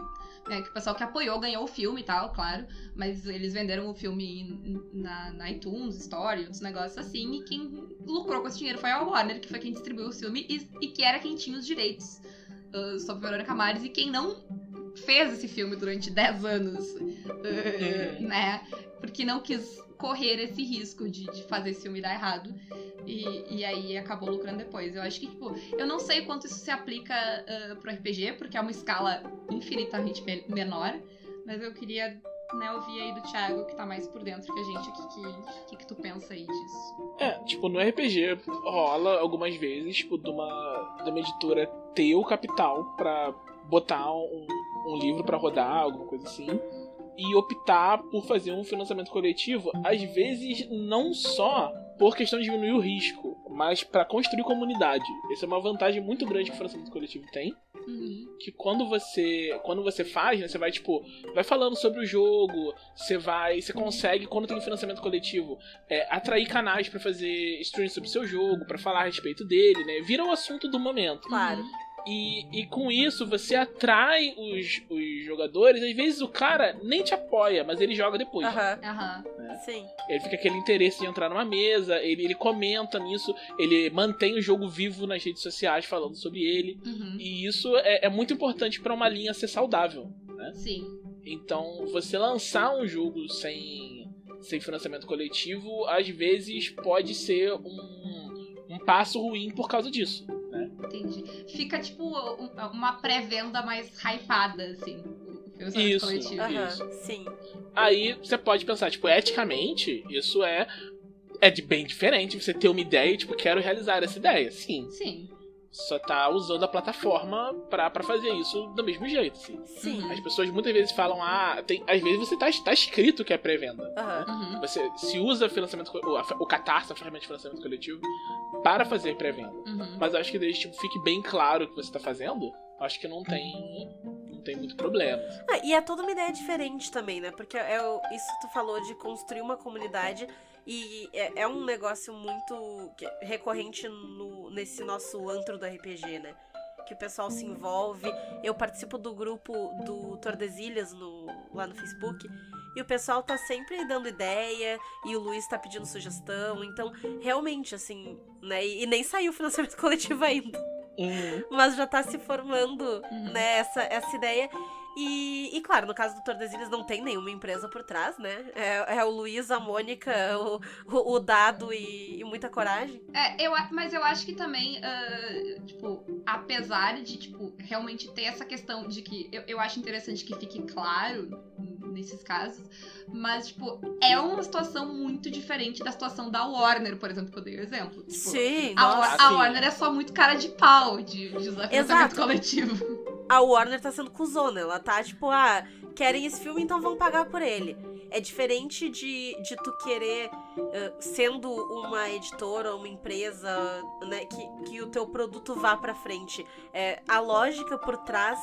Né, que o pessoal que apoiou ganhou o filme e tal, claro. Mas eles venderam o filme na, na iTunes, Story, outros negócios assim. E quem lucrou com esse dinheiro foi a Warner, que foi quem distribuiu o filme e, e que era quem tinha os direitos uh, sobre Verônica Mars. E quem não fez esse filme durante 10 anos, uh, né? Porque não quis correr esse risco de, de fazer esse filme dar errado. E, e aí acabou lucrando depois. Eu acho que, tipo, eu não sei quanto isso se aplica uh, pro RPG, porque é uma escala infinitamente me- menor. Mas eu queria né, ouvir aí do Thiago, que tá mais por dentro que a gente, o que, que, que, tu pensa aí disso? É, tipo, no RPG rola algumas vezes, tipo, de uma, de uma editora ter o capital pra botar um, um livro pra rodar, alguma coisa assim, e optar por fazer um financiamento coletivo, às vezes não só por questão de diminuir o risco, mas pra construir comunidade. Essa é uma vantagem muito grande que o financiamento coletivo tem Uhum. que quando você quando você faz, né, você vai tipo, vai falando sobre o jogo, você vai, você consegue quando tem financiamento coletivo, é, atrair canais pra fazer stream sobre o seu jogo, pra falar a respeito dele, né? Vira o assunto do momento. Claro. E, e com isso você atrai os, os jogadores, às vezes o cara nem te apoia, mas ele joga depois. Aham. Aham. Sim. Ele fica aquele interesse de entrar numa mesa, ele, ele comenta nisso, ele mantém o jogo vivo nas redes sociais falando sobre ele. Uhum. E isso é, é muito importante pra uma linha ser saudável. Sim. Então, você lançar um jogo sem, sem financiamento coletivo, às vezes pode ser um, um passo ruim por causa disso. Entendi. Fica tipo um- uma pré-venda mais hypada, assim. Isso. coletivo. Aham. Isso. Sim. Aí você pode pensar, tipo, eticamente, isso é, é de bem diferente. Você ter uma ideia e, tipo, quero realizar essa ideia. Sim. Sim. Só tá usando a plataforma pra, pra fazer isso do mesmo jeito, assim. Sim. Uhum. As pessoas muitas vezes falam, ah, tem, às vezes você tá, tá escrito que é pré-venda. Uhum. Você se usa financiamento, o, a- o Catarse, a ferramenta de financiamento coletivo, para fazer pré-venda. Uhum. Mas eu acho que desde tipo, fique bem claro o que você tá fazendo, acho que não tem, não tem muito problema. Ah, e é toda uma ideia diferente também, né? Porque é o- isso que tu falou de construir uma comunidade e é, é um negócio muito que- recorrente no, nesse nosso antro do RPG, né? Que o pessoal se envolve. Eu participo do grupo do Tordesilhas no, lá no Facebook. E o pessoal tá sempre dando ideia, e o Luiz tá pedindo sugestão. Então, realmente, assim, né? E, e nem saiu o financiamento coletivo ainda Uhum. mas já tá se formando, Uhum. né, essa, essa ideia. E, e, claro, no caso do Tordesilhas não tem nenhuma empresa por trás, né? É, é o Luiz, a Mônica, o, o, Dado e, e muita coragem. É, eu, mas eu acho que também, ah, tipo, apesar de, tipo, realmente ter essa questão de que eu, eu acho interessante que fique claro nesses casos, mas, tipo, é uma situação muito diferente da situação da Warner, por exemplo, que eu dei o exemplo. Tipo, Sim, a, nossa. A Sim. Warner é só muito cara de pau de, de Exato. coletivo. a Warner tá sendo cuzona. Ela tá tipo, ah, querem esse filme, então vão pagar por ele. É diferente de, de tu querer, uh, sendo uma editora ou uma empresa, né, que, que o teu produto vá pra frente. É, a lógica por trás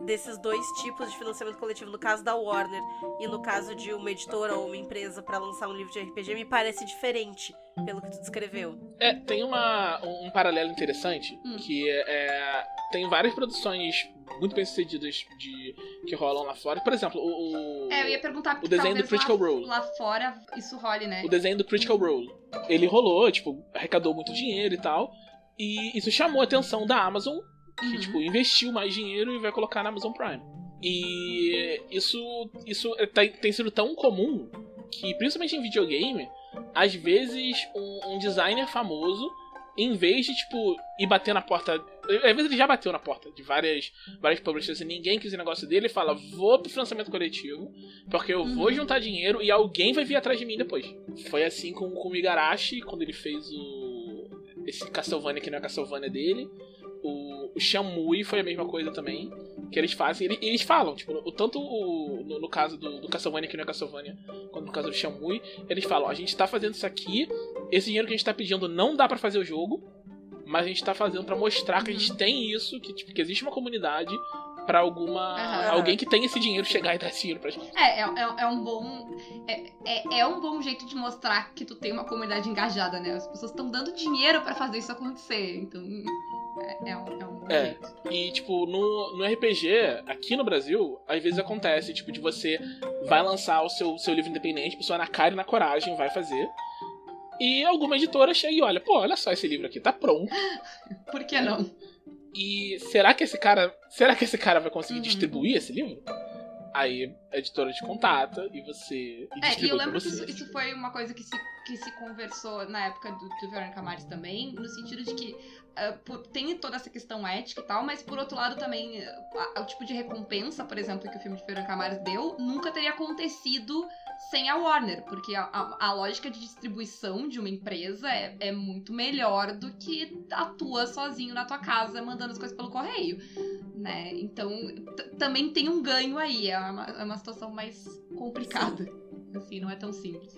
desses dois tipos de financiamento coletivo, no caso da Warner e no caso de uma editora ou uma empresa para lançar um livro de RPG, me parece diferente, pelo que tu descreveu. É, tem uma, um paralelo interessante, Hum. que é, tem várias produções muito bem sucedidas de, que rolam lá fora. Por exemplo, o, o, É, eu ia perguntar o desenho do Critical lá, Role. lá fora isso role, né? o desenho do Critical Role. Ele rolou, tipo, arrecadou muito dinheiro e tal. E isso chamou a atenção da Amazon, que, Uhum. tipo, investiu mais dinheiro e vai colocar na Amazon Prime. E isso, isso é- tem, tem sido tão comum que, principalmente em videogame, às vezes um, um designer famoso, em vez de, tipo, ir bater na porta. Às vezes ele já bateu na porta de várias, várias publishers e ninguém quis o negócio dele, ele fala: vou pro financiamento coletivo, porque eu vou Uhum. juntar dinheiro e alguém vai vir atrás de mim depois. Foi assim com, com o Igarashi, quando ele fez o. Esse Castlevania que não é Castlevania dele. O, o Shamui foi a mesma coisa também. Que eles fazem. Eles, eles falam, tipo, o, tanto o, no, no caso do, do Castlevania que não é Castlevania, quanto no caso do Shamui, eles falam: a gente tá fazendo isso aqui, esse dinheiro que a gente tá pedindo não dá pra fazer o jogo, mas a gente tá fazendo pra mostrar que a gente tem isso, que, tipo, que existe uma comunidade pra alguma. Aham. alguém que tem esse dinheiro chegar e dar esse dinheiro pra gente. É, é, é, é um bom. É, é, é um bom jeito de mostrar que tu tem uma comunidade engajada, né? As pessoas estão dando dinheiro pra fazer isso acontecer. Então. É, é um, é um bom É. jeito. E, tipo, no, no RPG, aqui no Brasil, às vezes acontece, tipo, de você vai lançar o seu, seu livro independente, a pessoa na cara e na coragem vai fazer. E alguma editora chega e olha, pô, olha só esse livro aqui, tá pronto. Por que não? E será que esse cara. Será que esse cara vai conseguir Uhum. distribuir esse livro? Aí a editora te contata e você. E É, e eu lembro que isso, isso foi uma coisa que se, que se conversou na época do, do Verônica também, no sentido de que ah, por- tem toda essa questão ética e tal, mas por outro lado também ah, o tipo de recompensa, por exemplo, que o filme de Verônica Mars deu, nunca teria acontecido sem a Warner, porque a, a- a lógica de distribuição de uma empresa é, é muito melhor do que atua sozinho na tua casa mandando as coisas pelo correio, né? Então também tem um ganho aí, é uma, é uma situação mais complicada, assim, não é tão simples.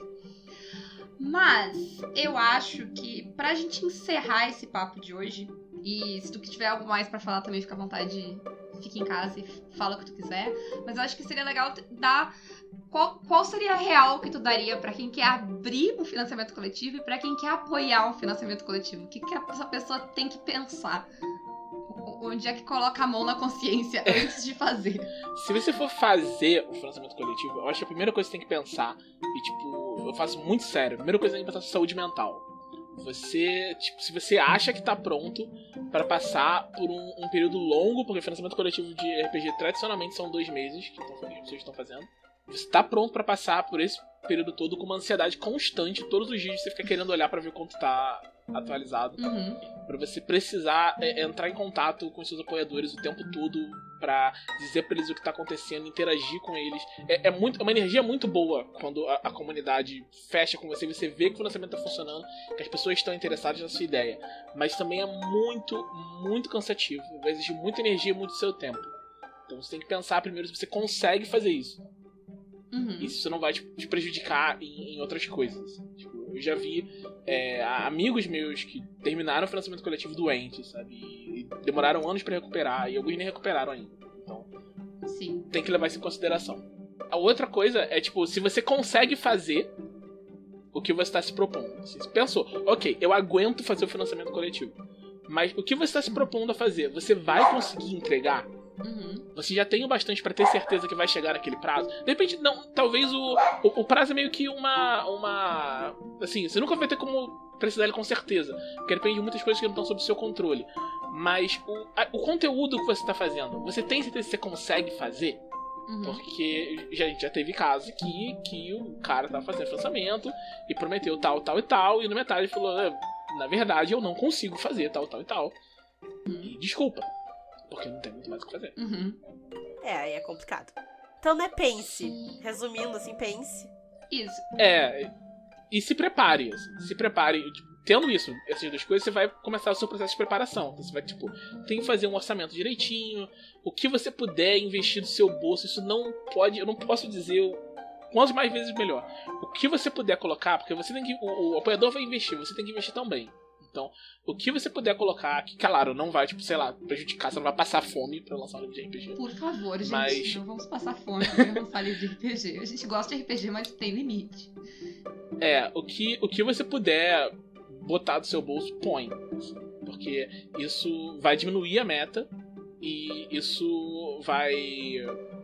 Mas eu acho que pra gente encerrar esse papo de hoje, e se tu tiver algo mais pra falar também, fica à vontade, fica em casa e fala o que tu quiser. Mas eu acho que seria legal dar qual, qual seria a real que tu daria pra quem quer abrir um financiamento coletivo e pra quem quer apoiar um financiamento coletivo? O que, que essa pessoa tem que pensar? O- Onde é que coloca a mão na consciência antes de fazer? Se você for fazer um financiamento coletivo, eu acho que a primeira coisa que você tem que pensar, e tipo, eu faço muito sério, a primeira coisa que você tem que pensar é saúde mental. Você, tipo, se você acha que tá pronto pra passar por um, um período longo, porque financiamento coletivo de RPG tradicionalmente são dois meses que, tão- que pessoas estão fazendo. Você tá pronto pra passar por esse período todo com uma ansiedade constante, todos os dias você fica querendo olhar pra ver quanto tá atualizado. Uhum. Pra você precisar é, entrar em contato com seus apoiadores o tempo todo pra dizer pra eles o que tá acontecendo, interagir com eles. É, é muito, é uma energia muito boa quando a, a comunidade fecha com você você vê que o financiamento tá funcionando, que as pessoas estão interessadas na sua ideia. Mas também é muito, muito cansativo. Vai exigir muita energia e muito seu tempo. Então você tem que pensar primeiro se você consegue fazer isso. Uhum. E se isso não vai tipo, te prejudicar em, em outras coisas. Tipo, eu já vi é, amigos meus que terminaram o financiamento coletivo doentes, sabe? E demoraram anos pra recuperar, e alguns nem recuperaram ainda. Então, Sim. tem que levar isso em consideração. A outra coisa é, tipo, se você consegue fazer o que você está se propondo. Você pensou, ok, eu aguento fazer o financiamento coletivo. Mas o que você está se propondo a fazer, você vai conseguir entregar? Uhum. Você já tem o bastante pra ter certeza que vai chegar naquele prazo. De repente, não, talvez o, o, o prazo é meio que uma. uma. Assim, você nunca vai ter como precisar dele com certeza. Porque depende de muitas coisas que não estão sob seu controle. Mas o, a- o conteúdo que você está fazendo, você tem certeza que você consegue fazer? Uhum. Porque já, já teve caso que, que o cara tava fazendo lançamento e prometeu tal, tal e tal, e no metade falou: "É, na verdade eu não consigo fazer tal, tal e tal. E desculpa, porque não tem muito mais o que fazer. Uhum. É, aí é complicado. Então, né, pense. Resumindo, assim, pense. Isso. É. E se prepare, assim, se prepare. tipo, tendo isso, essas duas coisas, você vai começar o seu processo de preparação. Você vai, tipo, tem que fazer um orçamento direitinho. O que você puder investir do seu bolso, isso não pode. Eu não posso dizer o quanto mais vezes melhor. O que você puder colocar, porque você tem que. O, o apoiador vai investir, você tem que investir também. Então, o que você puder colocar, que claro, não vai, tipo, sei lá, prejudicar, você não vai passar fome pra lançar um livro de RPG. Por favor, gente, Mas- não vamos passar fome pra lançar livro de RPG. A gente gosta de RPG, mas tem limite. É, o que, o que você puder botar do seu bolso, põe. Porque isso vai diminuir a meta e isso vai.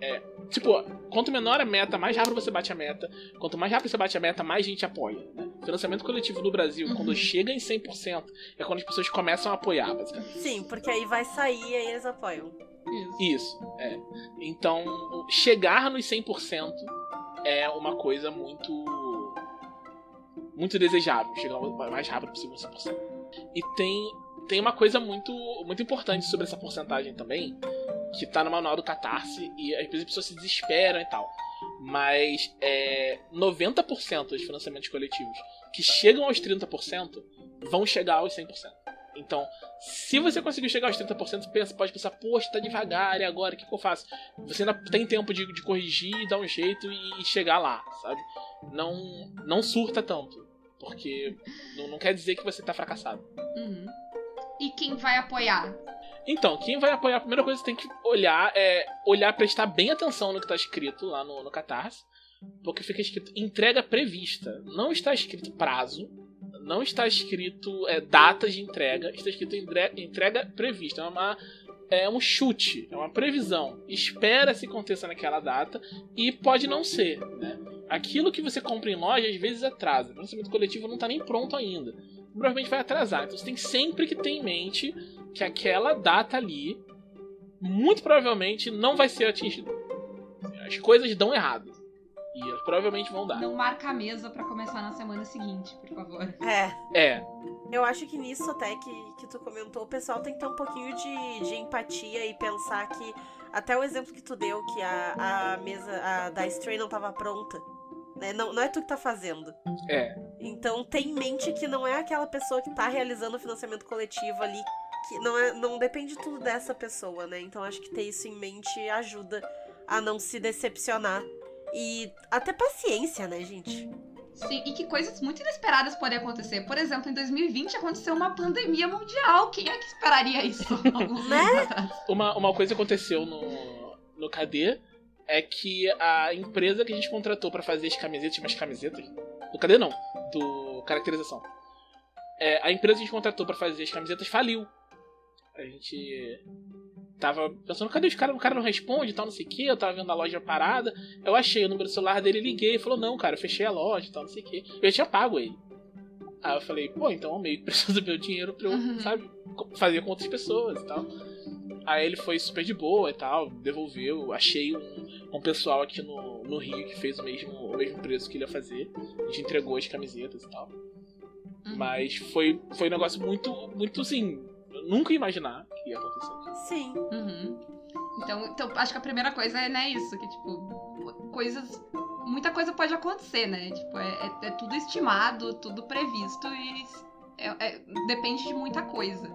É, tipo, quanto menor a meta, mais rápido você bate a meta. Quanto mais rápido você bate a meta, mais gente apoia. Né? Financiamento coletivo no Brasil, Uhum. quando chega em 100%, é quando as pessoas começam a apoiar, basicamente. Sim, porque aí vai sair e aí eles apoiam. Isso. Isso, é. Então, chegar nos 100% é uma coisa muito. muito desejável. Chegar o mais rápido possível nos 100%. E tem, tem uma coisa muito, muito importante sobre essa porcentagem também, que tá no manual do Catarse, e às vezes as pessoas se desesperam e tal. Mas é, 90% dos financiamentos coletivos que chegam aos 30% vão chegar aos 100%. Então, se você conseguir chegar aos 30%, você pensa, pode pensar, poxa, tá devagar, e agora, o que, que eu faço? Você ainda tem tempo de, de corrigir, dar um jeito e, e chegar lá, sabe? Não, não surta tanto, porque não, não quer dizer que você tá fracassado. Uhum. E quem vai apoiar? Então, quem vai apoiar, a primeira coisa que você tem que olhar é olhar, prestar bem atenção no que tá escrito lá no, no Catarse, porque fica escrito entrega prevista. Não está escrito prazo, não está escrito é, de entrega, está escrito entre- entrega prevista. É, uma, é um chute, é uma previsão. Espera se aconteça naquela data e pode não ser. Né? Aquilo que você compra em loja às vezes atrasa. O financiamento coletivo não está nem pronto ainda. Provavelmente vai atrasar. Então você tem sempre que ter em mente que aquela data ali muito provavelmente não vai ser atingida. As coisas dão errado. E elas provavelmente vão dar. Não marca a mesa pra começar na semana seguinte, por favor. É. É, Eu acho que nisso até que, que tu comentou, o pessoal tem que ter um pouquinho de, de empatia e pensar que até o exemplo que tu deu, que a, a mesa a da Stray não tava pronta. Né? Não, não é tu que tá fazendo. é. Então tem em mente que não é aquela pessoa que tá realizando o financiamento coletivo ali, que não, é, não depende tudo dessa pessoa, né? Então acho que ter isso em mente ajuda a não se decepcionar. E até paciência, né, gente? Sim, e que coisas muito inesperadas podem acontecer. Por exemplo, em 2020 aconteceu uma pandemia mundial. Quem é que esperaria isso? Alguns Né? atrás? Uma, uma coisa que aconteceu no, no KD é que a empresa que a gente contratou pra fazer as camisetas, umas camisetas. Do KD não, do caracterização. É, a empresa que a gente contratou pra fazer as camisetas faliu. A gente tava pensando, cadê os caras? O cara não responde e tal, não sei o que. Eu tava vendo a loja parada. Eu achei o número do celular dele, liguei. Falou, não, cara, eu fechei a loja e tal, não sei o que. Eu já tinha pago ele. Aí eu falei, pô, então eu meio que preciso do meu dinheiro pra eu, Uhum. sabe, fazer com outras pessoas e tal. Aí ele foi super de boa e tal, devolveu. Achei um, um pessoal aqui no, no Rio que fez o mesmo, o mesmo preço que ele ia fazer. A gente entregou as camisetas e tal. Uhum. Mas foi, foi um negócio muito, muito assim. Eu nunca ia imaginar que ia acontecer. Sim. Uhum. Então, então, acho que a primeira coisa é né, isso, que, tipo, coisas. Muita coisa pode acontecer, né? Tipo, é, é- é tudo estimado, tudo previsto e é- é- depende de muita coisa.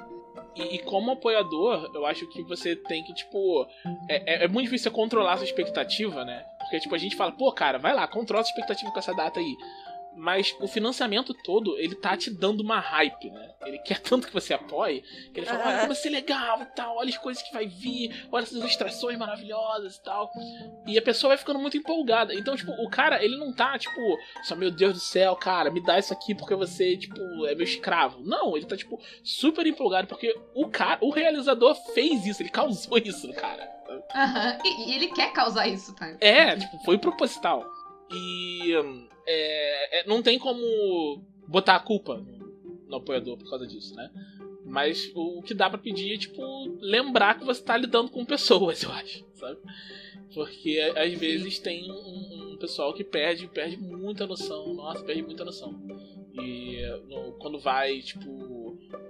E, e como apoiador, eu acho que você tem que, tipo. É, é- é muito difícil você controlar a sua expectativa, né? Porque, tipo, a gente fala, pô, cara, vai lá, controla a sua expectativa com essa data aí. Mas o financiamento todo, ele tá te dando uma hype, né? Ele quer tanto que você apoie, que ele fala, olha como vai ser legal e tal, olha as coisas que vai vir, olha essas ilustrações maravilhosas e tal. E a pessoa vai ficando muito empolgada. Então, tipo, o cara, ele não tá, tipo, só, meu Deus do céu, cara, me dá isso aqui porque você, tipo, é meu escravo. Não, ele tá, tipo, super empolgado porque o cara, o realizador fez isso, ele causou isso cara. Aham. E, e ele quer causar isso, tá? É, tipo, foi proposital. E hum, é, é, não tem como botar a culpa no, no apoiador por causa disso, né? Mas o que dá pra pedir é, tipo, lembrar que você tá lidando com pessoas, eu acho, sabe? Porque às vezes tem um, um pessoal que perde, perde muita noção, nossa, perde muita noção. E no- quando vai, tipo,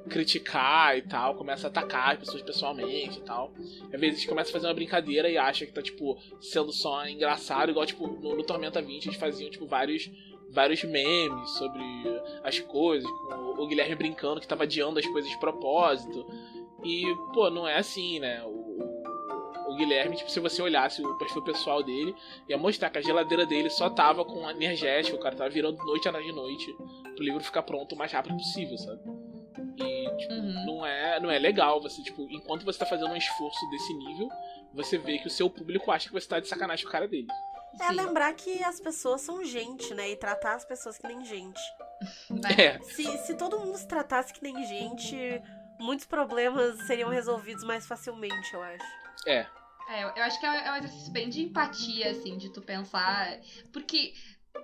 criticar e tal, começa a atacar as pessoas pessoalmente e tal. Às vezes começa a fazer uma brincadeira e acha que tá, tipo, sendo só engraçado, igual, tipo, no, no Tormenta 20 eles faziam, tipo, vários vários memes sobre as coisas, com o Guilherme brincando que tava adiando as coisas de propósito. E, pô, não é assim, né? O, o, Guilherme, tipo, se você olhasse o perfil pessoal dele, ia mostrar que a geladeira dele só tava com energético, o cara tava virando noite de noite pro livro ficar pronto o mais rápido possível, sabe? Tipo, Uhum. não é, não é legal você, tipo, enquanto você tá fazendo um esforço desse nível, você vê que o seu público acha que você tá de sacanagem com a cara dele. É Sim, lembrar que as pessoas são gente, né? E tratar as pessoas que nem gente. né? É. Se, se todo mundo se tratasse que nem gente, muitos problemas seriam resolvidos mais facilmente, eu acho. É. É, eu eu acho que é é um exercício bem de empatia, assim, de tu pensar. Porque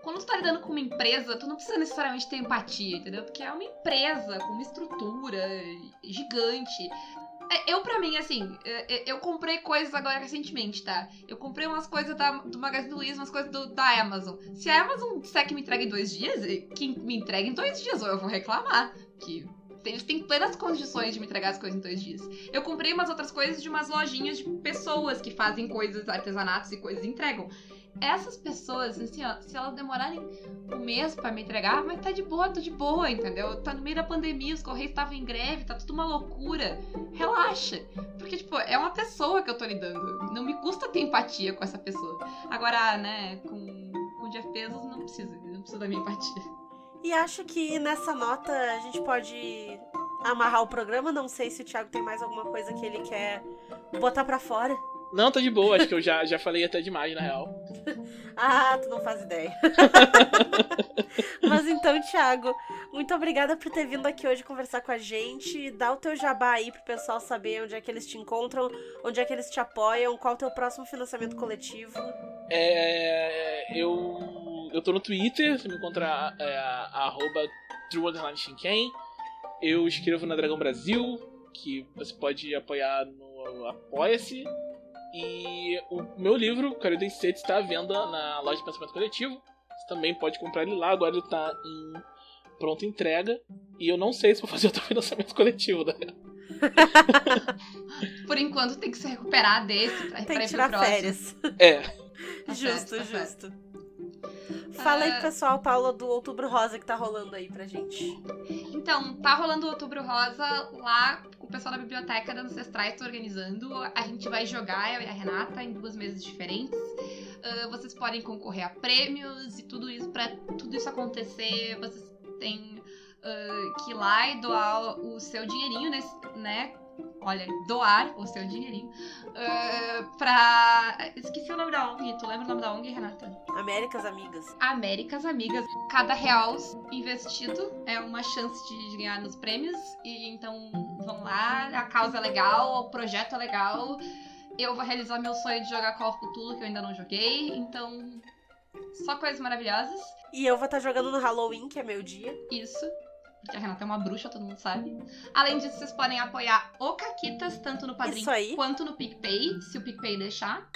quando tu tá lidando com uma empresa, tu não precisa necessariamente ter empatia, entendeu? Porque é uma empresa com uma estrutura gigante. É, Eu, pra mim, assim, é, é, eu comprei coisas agora recentemente, tá? Eu comprei umas coisas da- do Magazine Luiza, umas coisas do- da Amazon. Se a Amazon disser que me entrega em dois dias, que me entrega em dois dias, ou eu vou reclamar. Que eles têm plenas condições de me entregar as coisas em dois dias. Eu comprei umas outras coisas de umas lojinhas de pessoas que fazem coisas, artesanatos e coisas e entregam. Essas pessoas, assim, ó, se elas demorarem um mês pra me entregar, mas tá de boa, tô de boa, entendeu? Tá no meio da pandemia, os correios estavam em greve, tá tudo uma loucura. Relaxa. Porque, tipo, é uma pessoa que eu tô lidando. Não me custa ter empatia com essa pessoa. Agora, né, com, com o Jeff Bezos não precisa, não precisa da minha empatia. E acho que nessa nota a gente pode amarrar o programa. Não sei se o Thiago tem mais alguma coisa que ele quer botar pra fora. Não, tá de boa, acho que eu já, já falei até demais, na real. Ah, tu não faz ideia. Mas então, Thiago, muito obrigada por ter vindo aqui hoje conversar com a gente. Dá o teu jabá aí pro pessoal saber onde é que eles te encontram, onde é que eles te apoiam, qual o teu próximo financiamento coletivo. É, eu, eu tô no Twitter, você me encontra é, arroba. Eu escrevo na Dragão Brasil, que você pode apoiar no Apoia-se. E o meu livro, Carolina Sete, está à venda na loja de pensamento coletivo. Você também pode comprar ele lá, agora ele tá em pronta entrega. E eu não sei se vou fazer outro financiamento coletivo, né? Por enquanto tem que se recuperar desse pra, Tem pra que ir pro tirar próximo. férias. É, Tá justo, certo, tá justo. Fala aí Ah. pessoal, Paula, do Outubro Rosa que tá rolando aí pra gente. Então, tá rolando o Outubro Rosa lá, o pessoal da Biblioteca das Ancestrais tá organizando. A gente vai jogar, eu e a Renata, em duas mesas diferentes. Ah, vocês podem concorrer a prêmios e tudo isso, pra tudo isso acontecer, vocês têm ah, que ir lá e doar o seu dinheirinho, nesse, né? Olha, doar o seu dinheirinho ah, pra. Esqueci o nome da ONG. Tu lembra o nome da ONG, Renata? Américas Amigas. Américas Amigas. Cada real investido é uma chance de ganhar nos prêmios. E então vão lá, a causa é legal, o projeto é legal. Eu vou realizar meu sonho de jogar Call of Cthulhu, que eu ainda não joguei. Então, só coisas maravilhosas. E eu vou estar jogando no Halloween, que é meu dia. Isso. Porque a Renata é uma bruxa, todo mundo sabe. Além disso, vocês podem apoiar o Caquitas, tanto no Padrim quanto no PicPay, se o PicPay deixar.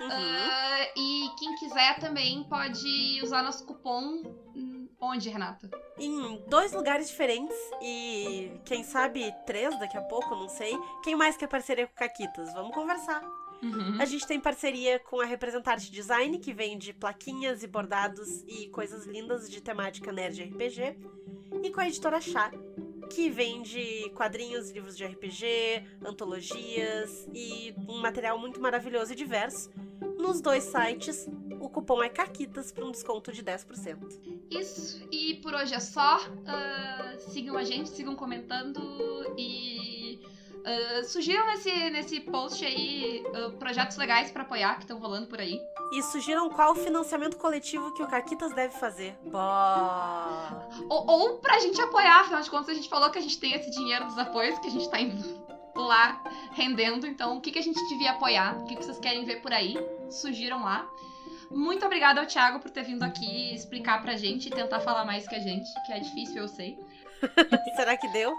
Uhum. Ah, e quem quiser também pode usar nosso cupom. hum, Onde, Renata? em dois lugares diferentes e quem sabe três daqui a pouco, não sei. Quem mais quer parceria com Caquitas? Vamos conversar. Uhum. A gente tem parceria com a Representarte Design, que vende plaquinhas e bordados e coisas lindas de temática nerd RPG, e com a editora Chá, que vende quadrinhos, livros de RPG, antologias e um material muito maravilhoso e diverso. Nos dois sites, o cupom é CAQUITAS para um desconto de 10%. Isso. E por hoje é só. Ah, sigam a gente, sigam comentando e. ah, sugiram nesse, nesse post aí ah, projetos legais pra apoiar que estão rolando por aí. E sugiram qual financiamento coletivo que o Caquitas deve fazer. Ou, ou pra gente apoiar, afinal de contas, a gente falou que a gente tem esse dinheiro dos apoios, que a gente tá lá rendendo. Então, o que, que a gente devia apoiar? O que, que vocês querem ver por aí? Sugiram lá. Muito obrigada ao Thiago por ter vindo aqui explicar pra gente e tentar falar mais que a gente, que é difícil, eu sei. Será que deu?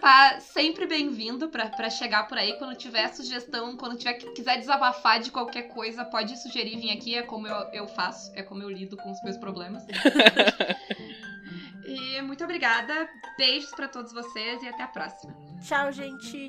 Tá sempre bem-vindo pra chegar por aí. Quando tiver sugestão, quando tiver quiser desabafar de qualquer coisa, pode sugerir vir aqui. É como eu, eu faço, é como eu lido com os meus problemas. e muito obrigada. Beijos pra todos vocês e até a próxima. Tchau, gente.